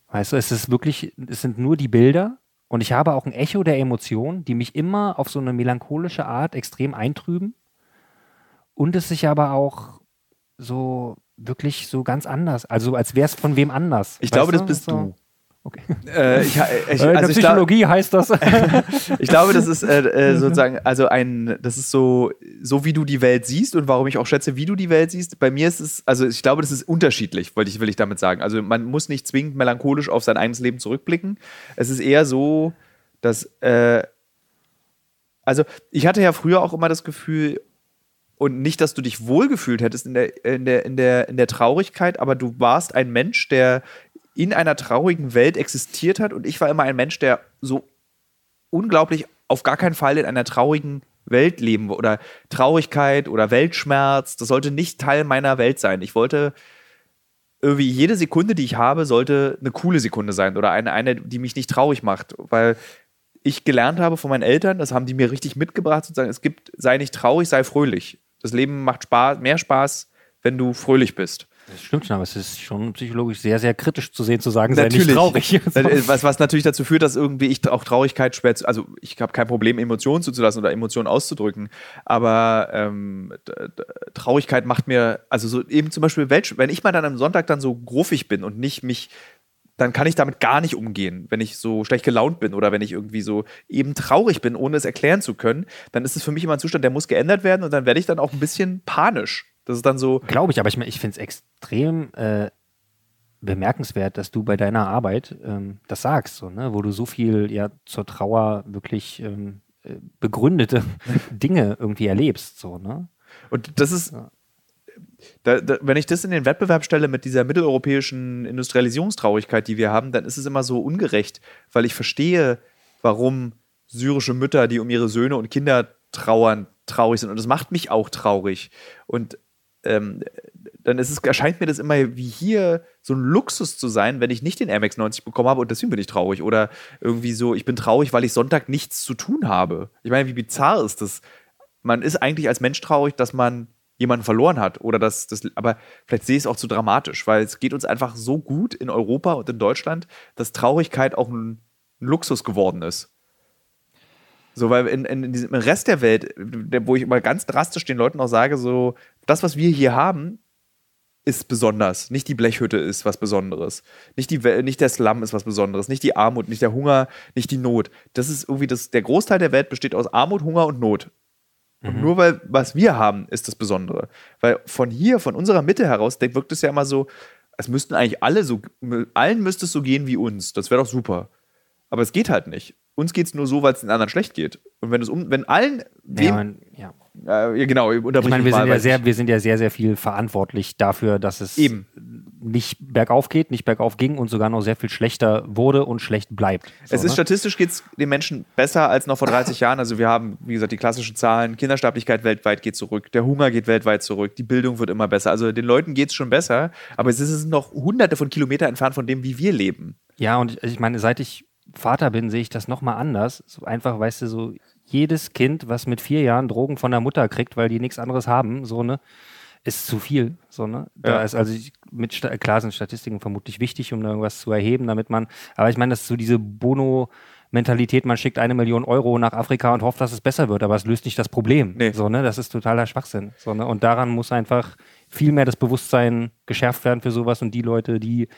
Weißt du, es ist wirklich, es sind nur die Bilder und ich habe auch ein Echo der Emotionen, die mich immer auf so eine melancholische Art extrem eintrüben und es sich aber auch so wirklich so ganz anders, also als wäre es von wem anders. Ich glaube, das du? bist So. du. Okay. Äh, ich, ich, Äh, in der also ich, glaub, Psychologie heißt das. ich glaube, das ist äh, äh, sozusagen, also ein, das ist so, so wie du die Welt siehst und warum ich auch schätze, wie du die Welt siehst. Bei mir ist es, also ich glaube, das ist unterschiedlich, wollte ich, will ich damit sagen. Also man muss nicht zwingend melancholisch auf sein eigenes Leben zurückblicken. Es ist eher so, dass, äh, also ich hatte ja früher auch immer das Gefühl, und nicht, dass du dich wohlgefühlt hättest in der, in der, in der, in der Traurigkeit, aber du warst ein Mensch, der in einer traurigen Welt existiert hat und ich war immer ein Mensch, der so unglaublich auf gar keinen Fall in einer traurigen Welt leben oder Traurigkeit oder Weltschmerz. Das sollte nicht Teil meiner Welt sein. Ich wollte irgendwie jede Sekunde, die ich habe, sollte eine coole Sekunde sein oder eine, eine, die mich nicht traurig macht, weil ich gelernt habe von meinen Eltern, das haben die mir richtig mitgebracht, sozusagen, es gibt, sei nicht traurig, sei fröhlich. Das Leben macht Spaß, mehr Spaß, wenn du fröhlich bist. Das stimmt schon, aber es ist schon psychologisch sehr, sehr kritisch zu sehen, zu sagen, sei nicht traurig. was, was natürlich dazu führt, dass irgendwie ich auch Traurigkeit schwer, also ich habe kein Problem, Emotionen zuzulassen oder Emotionen auszudrücken, aber ähm, Traurigkeit macht mir, also so eben zum Beispiel, wenn ich mal dann am Sonntag dann so gruffig bin und nicht mich dann kann ich damit gar nicht umgehen. Wenn ich so schlecht gelaunt bin oder wenn ich irgendwie so eben traurig bin, ohne es erklären zu können, dann ist es für mich immer ein Zustand, der muss geändert werden und dann werde ich dann auch ein bisschen panisch. Das ist dann so. Glaube ich, aber ich, ich finde es extrem äh, bemerkenswert, dass du bei deiner Arbeit ähm, das sagst, so, ne? wo du so viel ja zur Trauer wirklich ähm, äh, begründete Dinge irgendwie erlebst. So, ne? Und das ist. Ja. Da, da, wenn ich das in den Wettbewerb stelle mit dieser mitteleuropäischen Industrialisierungstraurigkeit, die wir haben, dann ist es immer so ungerecht, weil ich verstehe, warum syrische Mütter, die um ihre Söhne und Kinder trauern, traurig sind. Und das macht mich auch traurig. Und ähm, dann ist es, erscheint mir das immer wie hier so ein Luxus zu sein, wenn ich nicht den Air 90 bekommen habe und deswegen bin ich traurig. Oder irgendwie so, ich bin traurig, weil ich Sonntag nichts zu tun habe. Ich meine, wie bizarr ist das? Man ist eigentlich als Mensch traurig, dass man jemanden verloren hat oder dass das, aber vielleicht sehe ich es auch zu dramatisch, weil es geht uns einfach so gut in Europa und in Deutschland, dass Traurigkeit auch ein, ein Luxus geworden ist. So, weil in, in, in diesem Rest der Welt, wo ich immer ganz drastisch den Leuten auch sage, so, das, was wir hier haben, ist besonders. Nicht die Blechhütte ist was Besonderes. Nicht, die, nicht der Slum ist was Besonderes. Nicht die Armut, nicht der Hunger, nicht die Not. Das ist irgendwie das, der Großteil der Welt besteht aus Armut, Hunger und Not. Und mhm. nur weil was wir haben, ist das Besondere. Weil von hier, von unserer Mitte heraus, wirkt es ja immer so, es müssten eigentlich alle so, allen müsste es so gehen wie uns. Das wäre doch super. Aber es geht halt nicht. Uns geht es nur so, weil es den anderen schlecht geht. Und wenn es um, wenn allen dem, ja, man, ja. Äh, genau, ich meine, wir, sind ja sehr, wir sind ja sehr, sehr viel verantwortlich dafür, dass es Eben. nicht bergauf geht, nicht bergauf ging und sogar noch sehr viel schlechter wurde und schlecht bleibt. So, es ist ne? statistisch geht es den Menschen besser als noch vor 30 Jahren. Also wir haben, wie gesagt, die klassischen Zahlen, Kindersterblichkeit weltweit geht zurück, der Hunger geht weltweit zurück, die Bildung wird immer besser. Also den Leuten geht es schon besser, aber es ist noch hunderte von Kilometern entfernt von dem, wie wir leben. Ja, und ich meine, seit ich Vater bin, sehe ich das nochmal anders. So einfach, weißt du, so jedes Kind, was mit vier Jahren Drogen von der Mutter kriegt, weil die nichts anderes haben, so ne, ist zu viel. So, ne? Da ja. ist also mit klar sind Statistiken vermutlich wichtig, um da irgendwas zu erheben, damit man, aber ich meine, das ist so diese Bono- Mentalität, man schickt eine Million Euro nach Afrika und hofft, dass es besser wird, aber es löst nicht das Problem. Nee. So, ne? Das ist totaler Schwachsinn. So, ne? Und daran muss einfach viel mehr das Bewusstsein geschärft werden für sowas und die Leute, die,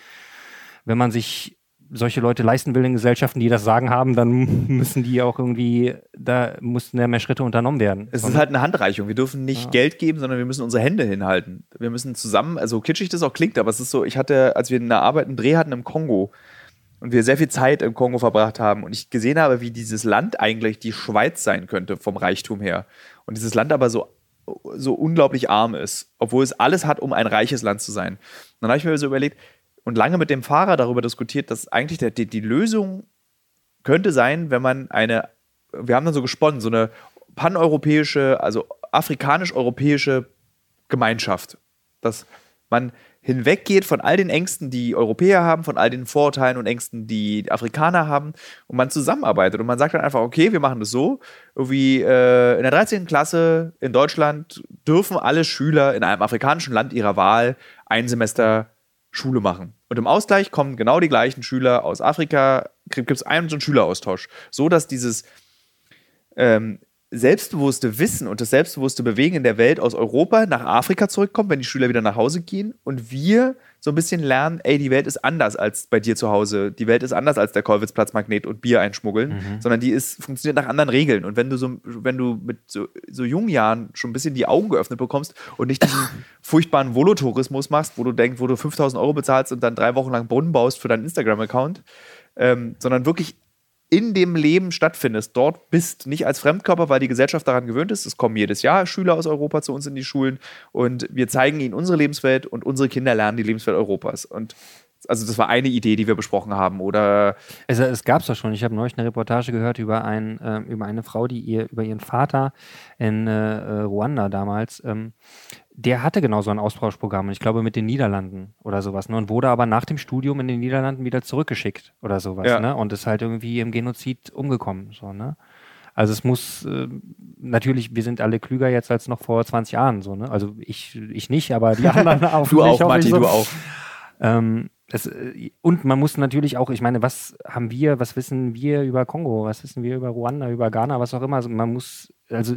wenn man sich solche Leute leisten will in Gesellschaften, die das Sagen haben, dann müssen die auch irgendwie, da mussten ja mehr Schritte unternommen werden. Es ist halt eine Handreichung. Wir dürfen nicht ja. Geld geben, sondern wir müssen unsere Hände hinhalten. Wir müssen zusammen, also kitschig das auch klingt, aber es ist so, ich hatte, als wir in der Arbeit einen Dreh hatten im Kongo und wir sehr viel Zeit im Kongo verbracht haben und ich gesehen habe, wie dieses Land eigentlich die Schweiz sein könnte vom Reichtum her. Und dieses Land aber so so unglaublich arm ist, obwohl es alles hat, um ein reiches Land zu sein. dann habe ich mir so überlegt, und lange mit dem Fahrer darüber diskutiert, dass eigentlich der, die, die Lösung könnte sein, wenn man eine, wir haben dann so gesponnen, so eine paneuropäische, also afrikanisch-europäische Gemeinschaft. Dass man hinweggeht von all den Ängsten, die Europäer haben, von all den Vorurteilen und Ängsten, die Afrikaner haben und man zusammenarbeitet und man sagt dann einfach, okay, wir machen das so, irgendwie äh, in der 13. Klasse in Deutschland dürfen alle Schüler in einem afrikanischen Land ihrer Wahl ein Semester Schule machen. Und im Ausgleich kommen genau die gleichen Schüler aus Afrika, gibt es einen so einen Schüleraustausch, so dass dieses ähm, selbstbewusste Wissen und das selbstbewusste Bewegen in der Welt aus Europa nach Afrika zurückkommt, wenn die Schüler wieder nach Hause gehen und wir so ein bisschen lernen, ey, die Welt ist anders als bei dir zu Hause. Die Welt ist anders als der Kollwitzplatzmagnet und Bier einschmuggeln, mhm. sondern die ist, funktioniert nach anderen Regeln. Und wenn du so, wenn du mit so, so jungen Jahren schon ein bisschen die Augen geöffnet bekommst und nicht diesen furchtbaren Volotourismus machst, wo du denkst, wo du 5000 Euro bezahlst und dann drei Wochen lang Brunnen baust für deinen Instagram-Account, ähm, sondern wirklich in dem Leben stattfindest, dort bist, nicht als Fremdkörper, weil die Gesellschaft daran gewöhnt ist. Es kommen jedes Jahr Schüler aus Europa zu uns in die Schulen und wir zeigen ihnen unsere Lebenswelt und unsere Kinder lernen die Lebenswelt Europas. Und also das war eine Idee, die wir besprochen haben. Oder es, es gab es doch schon. Ich habe neulich eine Reportage gehört über, ein, äh, über eine Frau, die ihr über ihren Vater in äh, äh, Ruanda damals, ähm, der hatte genau so ein Austauschprogramm, ich glaube mit den Niederlanden oder sowas. Ne? Und wurde aber nach dem Studium in den Niederlanden wieder zurückgeschickt oder sowas. Ja. Ne? Und ist halt irgendwie im Genozid umgekommen. So, ne? Also es muss äh, natürlich, wir sind alle klüger jetzt als noch vor 20 Jahren. So, ne? Also ich, ich nicht, aber die anderen auch. du auch, Matti, so. du auch. Ähm, es, äh, und man muss natürlich auch, ich meine, was haben wir, was wissen wir über Kongo, was wissen wir über Ruanda, über Ghana, was auch immer. Also man muss also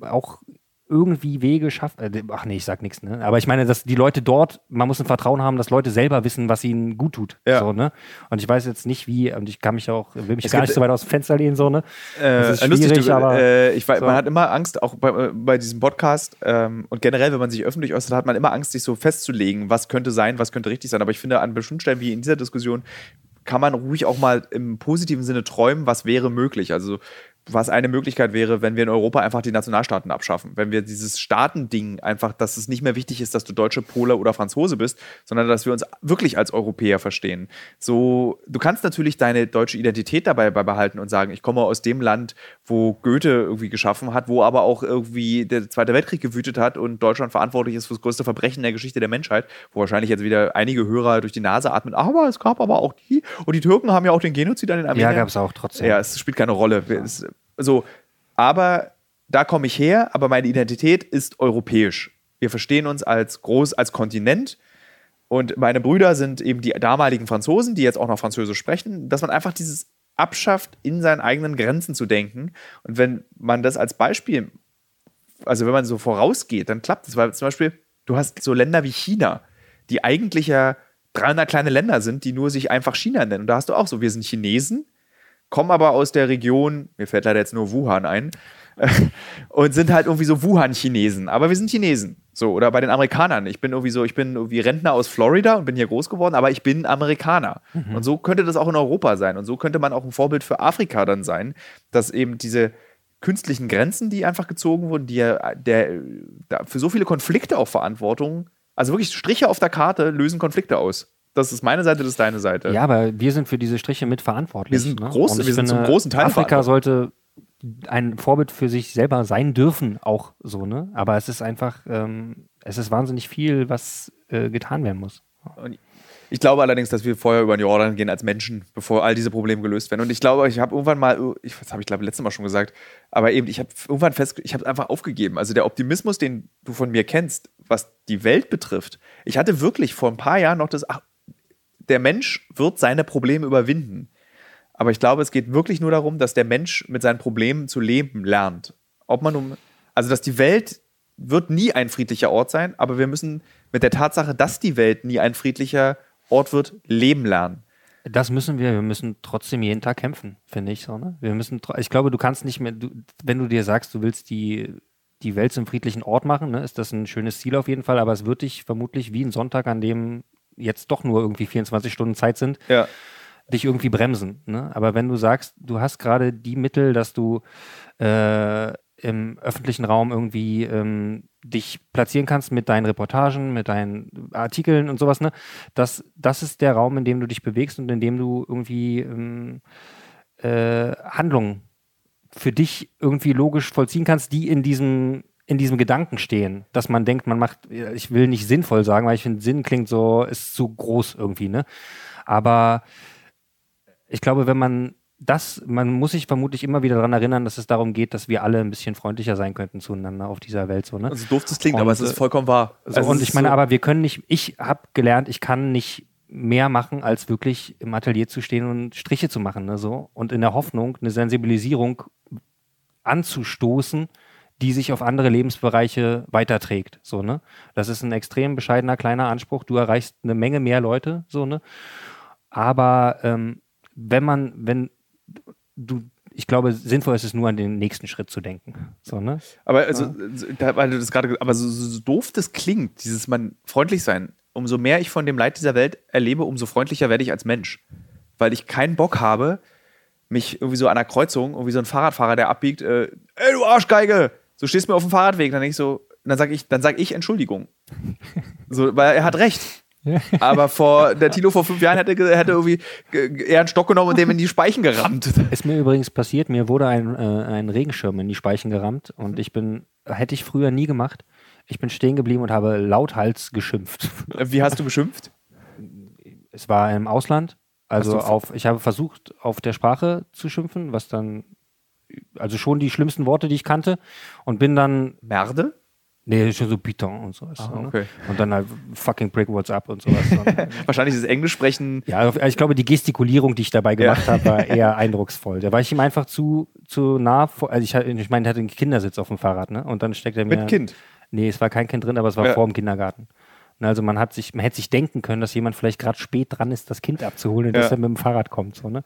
auch irgendwie Wege schaffen. Äh, ach nee, ich sag nichts, ne? Aber ich meine, dass die Leute dort, man muss ein Vertrauen haben, dass Leute selber wissen, was ihnen gut tut. Ja. So, ne? Und ich weiß jetzt nicht, wie, und ich kann mich auch, will mich es gar nicht so weit aus dem Fenster lehnen, so, ne? Äh, das ist lustig, du, aber. Äh, ich so. man hat immer Angst, auch bei, äh, bei diesem Podcast ähm, und generell, wenn man sich öffentlich äußert, hat man immer Angst, sich so festzulegen, was könnte sein, was könnte richtig sein. Aber ich finde, an bestimmten Stellen wie in dieser Diskussion kann man ruhig auch mal im positiven Sinne träumen, was wäre möglich. Also was eine Möglichkeit wäre, wenn wir in Europa einfach die Nationalstaaten abschaffen. Wenn wir dieses Staatending einfach, dass es nicht mehr wichtig ist, dass du Deutsche, Pole oder Franzose bist, sondern dass wir uns wirklich als Europäer verstehen. So, du kannst natürlich deine deutsche Identität dabei behalten und sagen, ich komme aus dem Land, wo Goethe irgendwie geschaffen hat, wo aber auch irgendwie der Zweite Weltkrieg gewütet hat und Deutschland verantwortlich ist für das größte Verbrechen der Geschichte der Menschheit, wo wahrscheinlich jetzt wieder einige Hörer durch die Nase atmen, aber es gab aber auch die und die Türken haben ja auch den Genozid an den Armeniern. Ja, gab es auch trotzdem. Ja, es spielt keine Rolle. Es, so, aber da komme ich her, aber meine Identität ist europäisch. Wir verstehen uns als groß, als Kontinent. Und meine Brüder sind eben die damaligen Franzosen, die jetzt auch noch Französisch sprechen, dass man einfach dieses abschafft, in seinen eigenen Grenzen zu denken. Und wenn man das als Beispiel, also wenn man so vorausgeht, dann klappt es. Weil zum Beispiel, du hast so Länder wie China, die eigentlich ja 300 kleine Länder sind, die nur sich einfach China nennen. Und da hast du auch so, wir sind Chinesen, kommen aber aus der Region, mir fällt leider jetzt nur Wuhan ein, und sind halt irgendwie so Wuhan-Chinesen. Aber wir sind Chinesen. So, oder bei den Amerikanern. Ich bin irgendwie so, ich bin irgendwie Rentner aus Florida und bin hier groß geworden, aber ich bin Amerikaner. Mhm. Und so könnte das auch in Europa sein. Und so könnte man auch ein Vorbild für Afrika dann sein, dass eben diese künstlichen Grenzen, die einfach gezogen wurden, die ja der, der für so viele Konflikte auch Verantwortung, also wirklich Striche auf der Karte lösen Konflikte aus. Das ist meine Seite, das ist deine Seite. Ja, aber wir sind für diese Striche mitverantwortlich. Wir sind, ne? groß, wir sind finde, zum großen Teil Afrika sollte ein Vorbild für sich selber sein dürfen, auch so, ne? Aber es ist einfach, ähm, es ist wahnsinnig viel, was äh, getan werden muss. Ich glaube allerdings, dass wir vorher über den Jordan gehen als Menschen, bevor all diese Probleme gelöst werden. Und ich glaube, ich habe irgendwann mal, ich, das habe ich glaube letztes Mal schon gesagt, aber eben, ich habe irgendwann fest, ich habe einfach aufgegeben. Also der Optimismus, den du von mir kennst, was die Welt betrifft. Ich hatte wirklich vor ein paar Jahren noch das, ach, der Mensch wird seine Probleme überwinden. Aber ich glaube, es geht wirklich nur darum, dass der Mensch mit seinen Problemen zu leben lernt. Ob man um, also dass die Welt wird nie ein friedlicher Ort sein, aber wir müssen mit der Tatsache, dass die Welt nie ein friedlicher Ort wird, leben lernen. Das müssen wir. Wir müssen trotzdem jeden Tag kämpfen, finde ich so. Ne? Wir müssen. Ich glaube, du kannst nicht mehr. Du, wenn du dir sagst, du willst die die Welt zum friedlichen Ort machen, ne, ist das ein schönes Ziel auf jeden Fall. Aber es wird dich vermutlich wie ein Sonntag, an dem jetzt doch nur irgendwie 24 Stunden Zeit sind, ja. dich irgendwie bremsen. Ne? Aber wenn du sagst, du hast gerade die Mittel, dass du äh, im öffentlichen Raum irgendwie ähm, dich platzieren kannst mit deinen Reportagen, mit deinen Artikeln und sowas, ne? Das, das ist der Raum, in dem du dich bewegst und in dem du irgendwie ähm, äh, Handlungen für dich irgendwie logisch vollziehen kannst, die in diesem in diesem Gedanken stehen, dass man denkt, man macht, ich will nicht sinnvoll sagen, weil ich finde, Sinn klingt so, ist zu groß irgendwie, ne? Aber ich glaube, wenn man das, man muss sich vermutlich immer wieder daran erinnern, dass es darum geht, dass wir alle ein bisschen freundlicher sein könnten zueinander auf dieser Welt. So, ne? Also doof das klingt, und, aber es ist vollkommen wahr. So, also und ich meine, so aber wir können nicht, ich habe gelernt, ich kann nicht mehr machen, als wirklich im Atelier zu stehen und Striche zu machen. Ne, so. Und in der Hoffnung, eine Sensibilisierung anzustoßen, die sich auf andere Lebensbereiche weiterträgt. So, ne? Das ist ein extrem bescheidener kleiner Anspruch. Du erreichst eine Menge mehr Leute, so, ne? Aber ähm, wenn man, wenn du, ich glaube, sinnvoll ist es nur an den nächsten Schritt zu denken. So, ne? Aber also, ja. weil du das gerade, aber so, so doof das klingt, dieses man freundlich sein, umso mehr ich von dem Leid dieser Welt erlebe, umso freundlicher werde ich als Mensch. Weil ich keinen Bock habe, mich irgendwie so an der Kreuzung, irgendwie so ein Fahrradfahrer, der abbiegt, äh, ey du Arschgeige, so stehst du mir auf dem Fahrradweg. Dann ich so, dann sag ich, dann sag ich Entschuldigung. So, weil er hat recht. Aber vor, der Tilo vor fünf Jahren hätte, hätte irgendwie ge- eher einen Stock genommen und dem in die Speichen gerammt. Ist mir übrigens passiert, mir wurde ein, äh, ein Regenschirm in die Speichen gerammt und ich bin, hätte ich früher nie gemacht. Ich bin stehen geblieben und habe lauthals geschimpft. Wie hast du beschimpft? Es war im Ausland, also auf, ich habe versucht, auf der Sprache zu schimpfen, was dann, also schon die schlimmsten Worte, die ich kannte und bin dann, Merde? nee, schon so Python und sowas. Ah, ne? okay. Und dann halt fucking break what's up und sowas. Wahrscheinlich ist Englisch sprechen. Ja, ich glaube, die Gestikulierung, die ich dabei gemacht habe, war eher eindrucksvoll. Da war ich ihm einfach zu, zu nah vor. Also ich, ich meine, er hatte einen Kindersitz auf dem Fahrrad, ne? Und dann steckt er mir. Mit Kind. Nee, es war kein Kind drin, aber es war Ja. vor dem Kindergarten. Und Also man hat sich, man hätte sich denken können, dass jemand vielleicht gerade spät dran ist, das Kind abzuholen und Ja. dass er mit dem Fahrrad kommt. So, ne?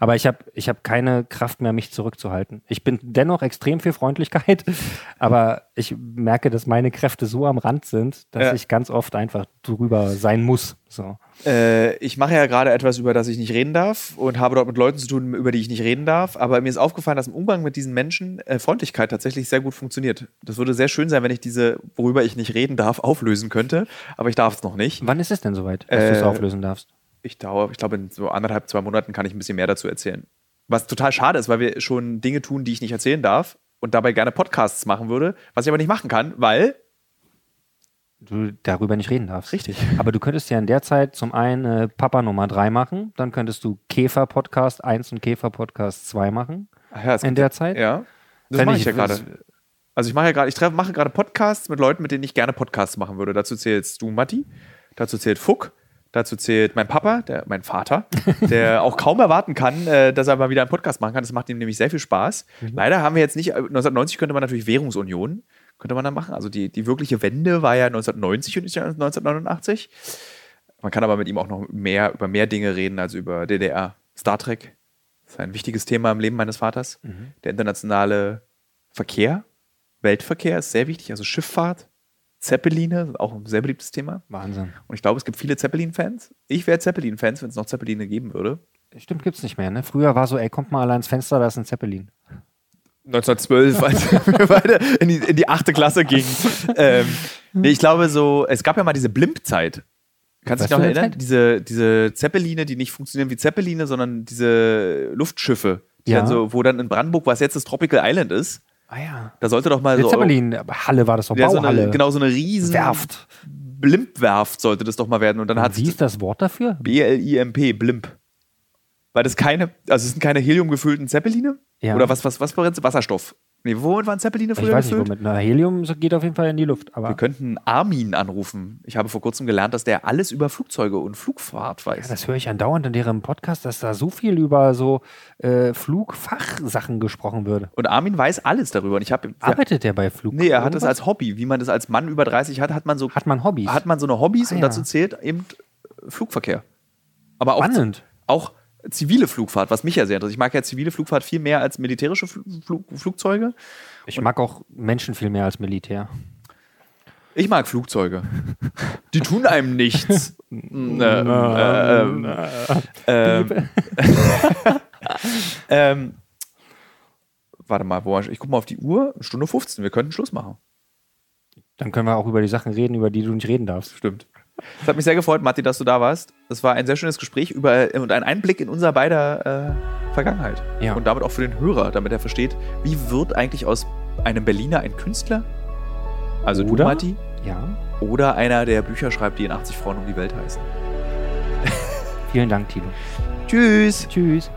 Aber ich habe ich hab keine Kraft mehr, mich zurückzuhalten. Ich bin dennoch extrem für Freundlichkeit, aber ich merke, dass meine Kräfte so am Rand sind, dass Ja. ich ganz oft einfach drüber sein muss. So. Äh, ich mache ja gerade etwas, über das ich nicht reden darf und habe dort mit Leuten zu tun, über die ich nicht reden darf. Aber mir ist aufgefallen, dass im Umgang mit diesen Menschen äh, Freundlichkeit tatsächlich sehr gut funktioniert. Das würde sehr schön sein, wenn ich diese, worüber ich nicht reden darf, auflösen könnte. Aber ich darf es noch nicht. Wann ist es denn soweit, dass du es Äh, auflösen darfst? Ich dauere, ich glaube, in so anderthalb, zwei Monaten kann ich ein bisschen mehr dazu erzählen. Was total schade ist, weil wir schon Dinge tun, die ich nicht erzählen darf und dabei gerne Podcasts machen würde, was ich aber nicht machen kann, weil du darüber nicht reden darfst. Richtig. Aber du könntest ja in der Zeit zum einen äh, Papa Nummer 3 machen, dann könntest du Käfer Podcast 1 und Käfer Podcast 2 machen Ach ja, in der Zeit. Ja. Das mache ich ja das- gerade. Also ich mache ja gerade, ich treff, mache gerade Podcasts mit Leuten, mit denen ich gerne Podcasts machen würde. Dazu zählst du, Matti, dazu zählt Fuck, dazu zählt mein Papa, der, mein Vater, der auch kaum erwarten kann, äh, dass er mal wieder einen Podcast machen kann. Das macht ihm nämlich sehr viel Spaß. Leider haben wir jetzt nicht, äh, 1990 könnte man natürlich Währungsunion, könnte man da machen. Also die, die wirkliche Wende war ja 1990 und nicht 1989. Man kann aber mit ihm auch noch mehr über mehr Dinge reden als über DDR. Star Trek ist ein wichtiges Thema im Leben meines Vaters. Der internationale Verkehr, Weltverkehr ist sehr wichtig, also Schifffahrt, Zeppeline, auch ein sehr beliebtes Thema. Wahnsinn. Und ich glaube, es gibt viele Zeppelin-Fans. Ich wäre Zeppelin-Fans, wenn es noch Zeppeline geben würde. Stimmt, gibt's nicht mehr. Ne? Früher war so, ey, kommt mal alle ans Fenster, da ist ein Zeppelin. 1912, als wir beide in die, in die achte Klasse gingen. ähm, nee, ich glaube so, es gab ja mal diese Blimp-Zeit. Kannst du dich noch erinnern? Zeit? Diese, diese Zeppeline, die nicht funktionieren wie Zeppeline, sondern diese Luftschiffe, die Ja. dann so, wo dann in Brandenburg, was jetzt das Tropical Island ist, Ah ja. da sollte doch mal Der so. Zeppelin-Halle war das doch, Ja, so eine, genau so eine riesen Werft. Blimpwerft sollte das doch mal werden. Und dann hat Wie ist das Wort dafür? B-L-I-M-P, Blimp. Weil das keine, also es sind keine heliumgefüllten Zeppeline? Ja. Oder was, was, was jetzt Wasserstoff? Nee, womit waren Zeppeline Ich früher weiß nicht, gefüllt? womit. Na, Helium geht auf jeden Fall in die Luft. Aber Wir könnten Armin anrufen. Ich habe vor kurzem gelernt, dass der alles über Flugzeuge und Flugfahrt weiß. Ja, das höre ich andauernd in deren Podcast, dass da so viel über so äh, Flugfachsachen gesprochen würde. und Armin weiß alles darüber. Und ich habe. Arbeitet der bei Flug? Nee, er hat das als Hobby. Wie man das als Mann über 30 hat, hat man so, Hat man Hobbys? hat man so eine Hobbys Ah, und ja. dazu zählt eben Flugverkehr. Aber auch, Spannend. auch zivile Flugfahrt, was mich ja sehr interessiert. Ich mag ja zivile Flugfahrt viel mehr als militärische Fl Flug Flugzeuge. Ich mag auch Menschen viel mehr als Militär. Ich mag Flugzeuge. Die tun einem nichts. ähm, ähm, ähm, ähm, warte mal, wo, ich guck mal auf die Uhr. Stunde 15. Wir könnten Schluss machen. Dann können wir auch über die Sachen reden, über die du nicht reden darfst. Stimmt. Es hat mich sehr gefreut, Matti, dass du da warst. Es war ein sehr schönes Gespräch über, und ein Einblick in unser beider äh, Vergangenheit. Ja. Und damit auch für den Hörer, damit er versteht, wie wird eigentlich aus einem Berliner ein Künstler? Also Oder? du, Matti? Ja. Oder einer, der Bücher schreibt, die in 80 Frauen um die Welt heißen. Vielen Dank, Tilo. Tschüss! Tschüss.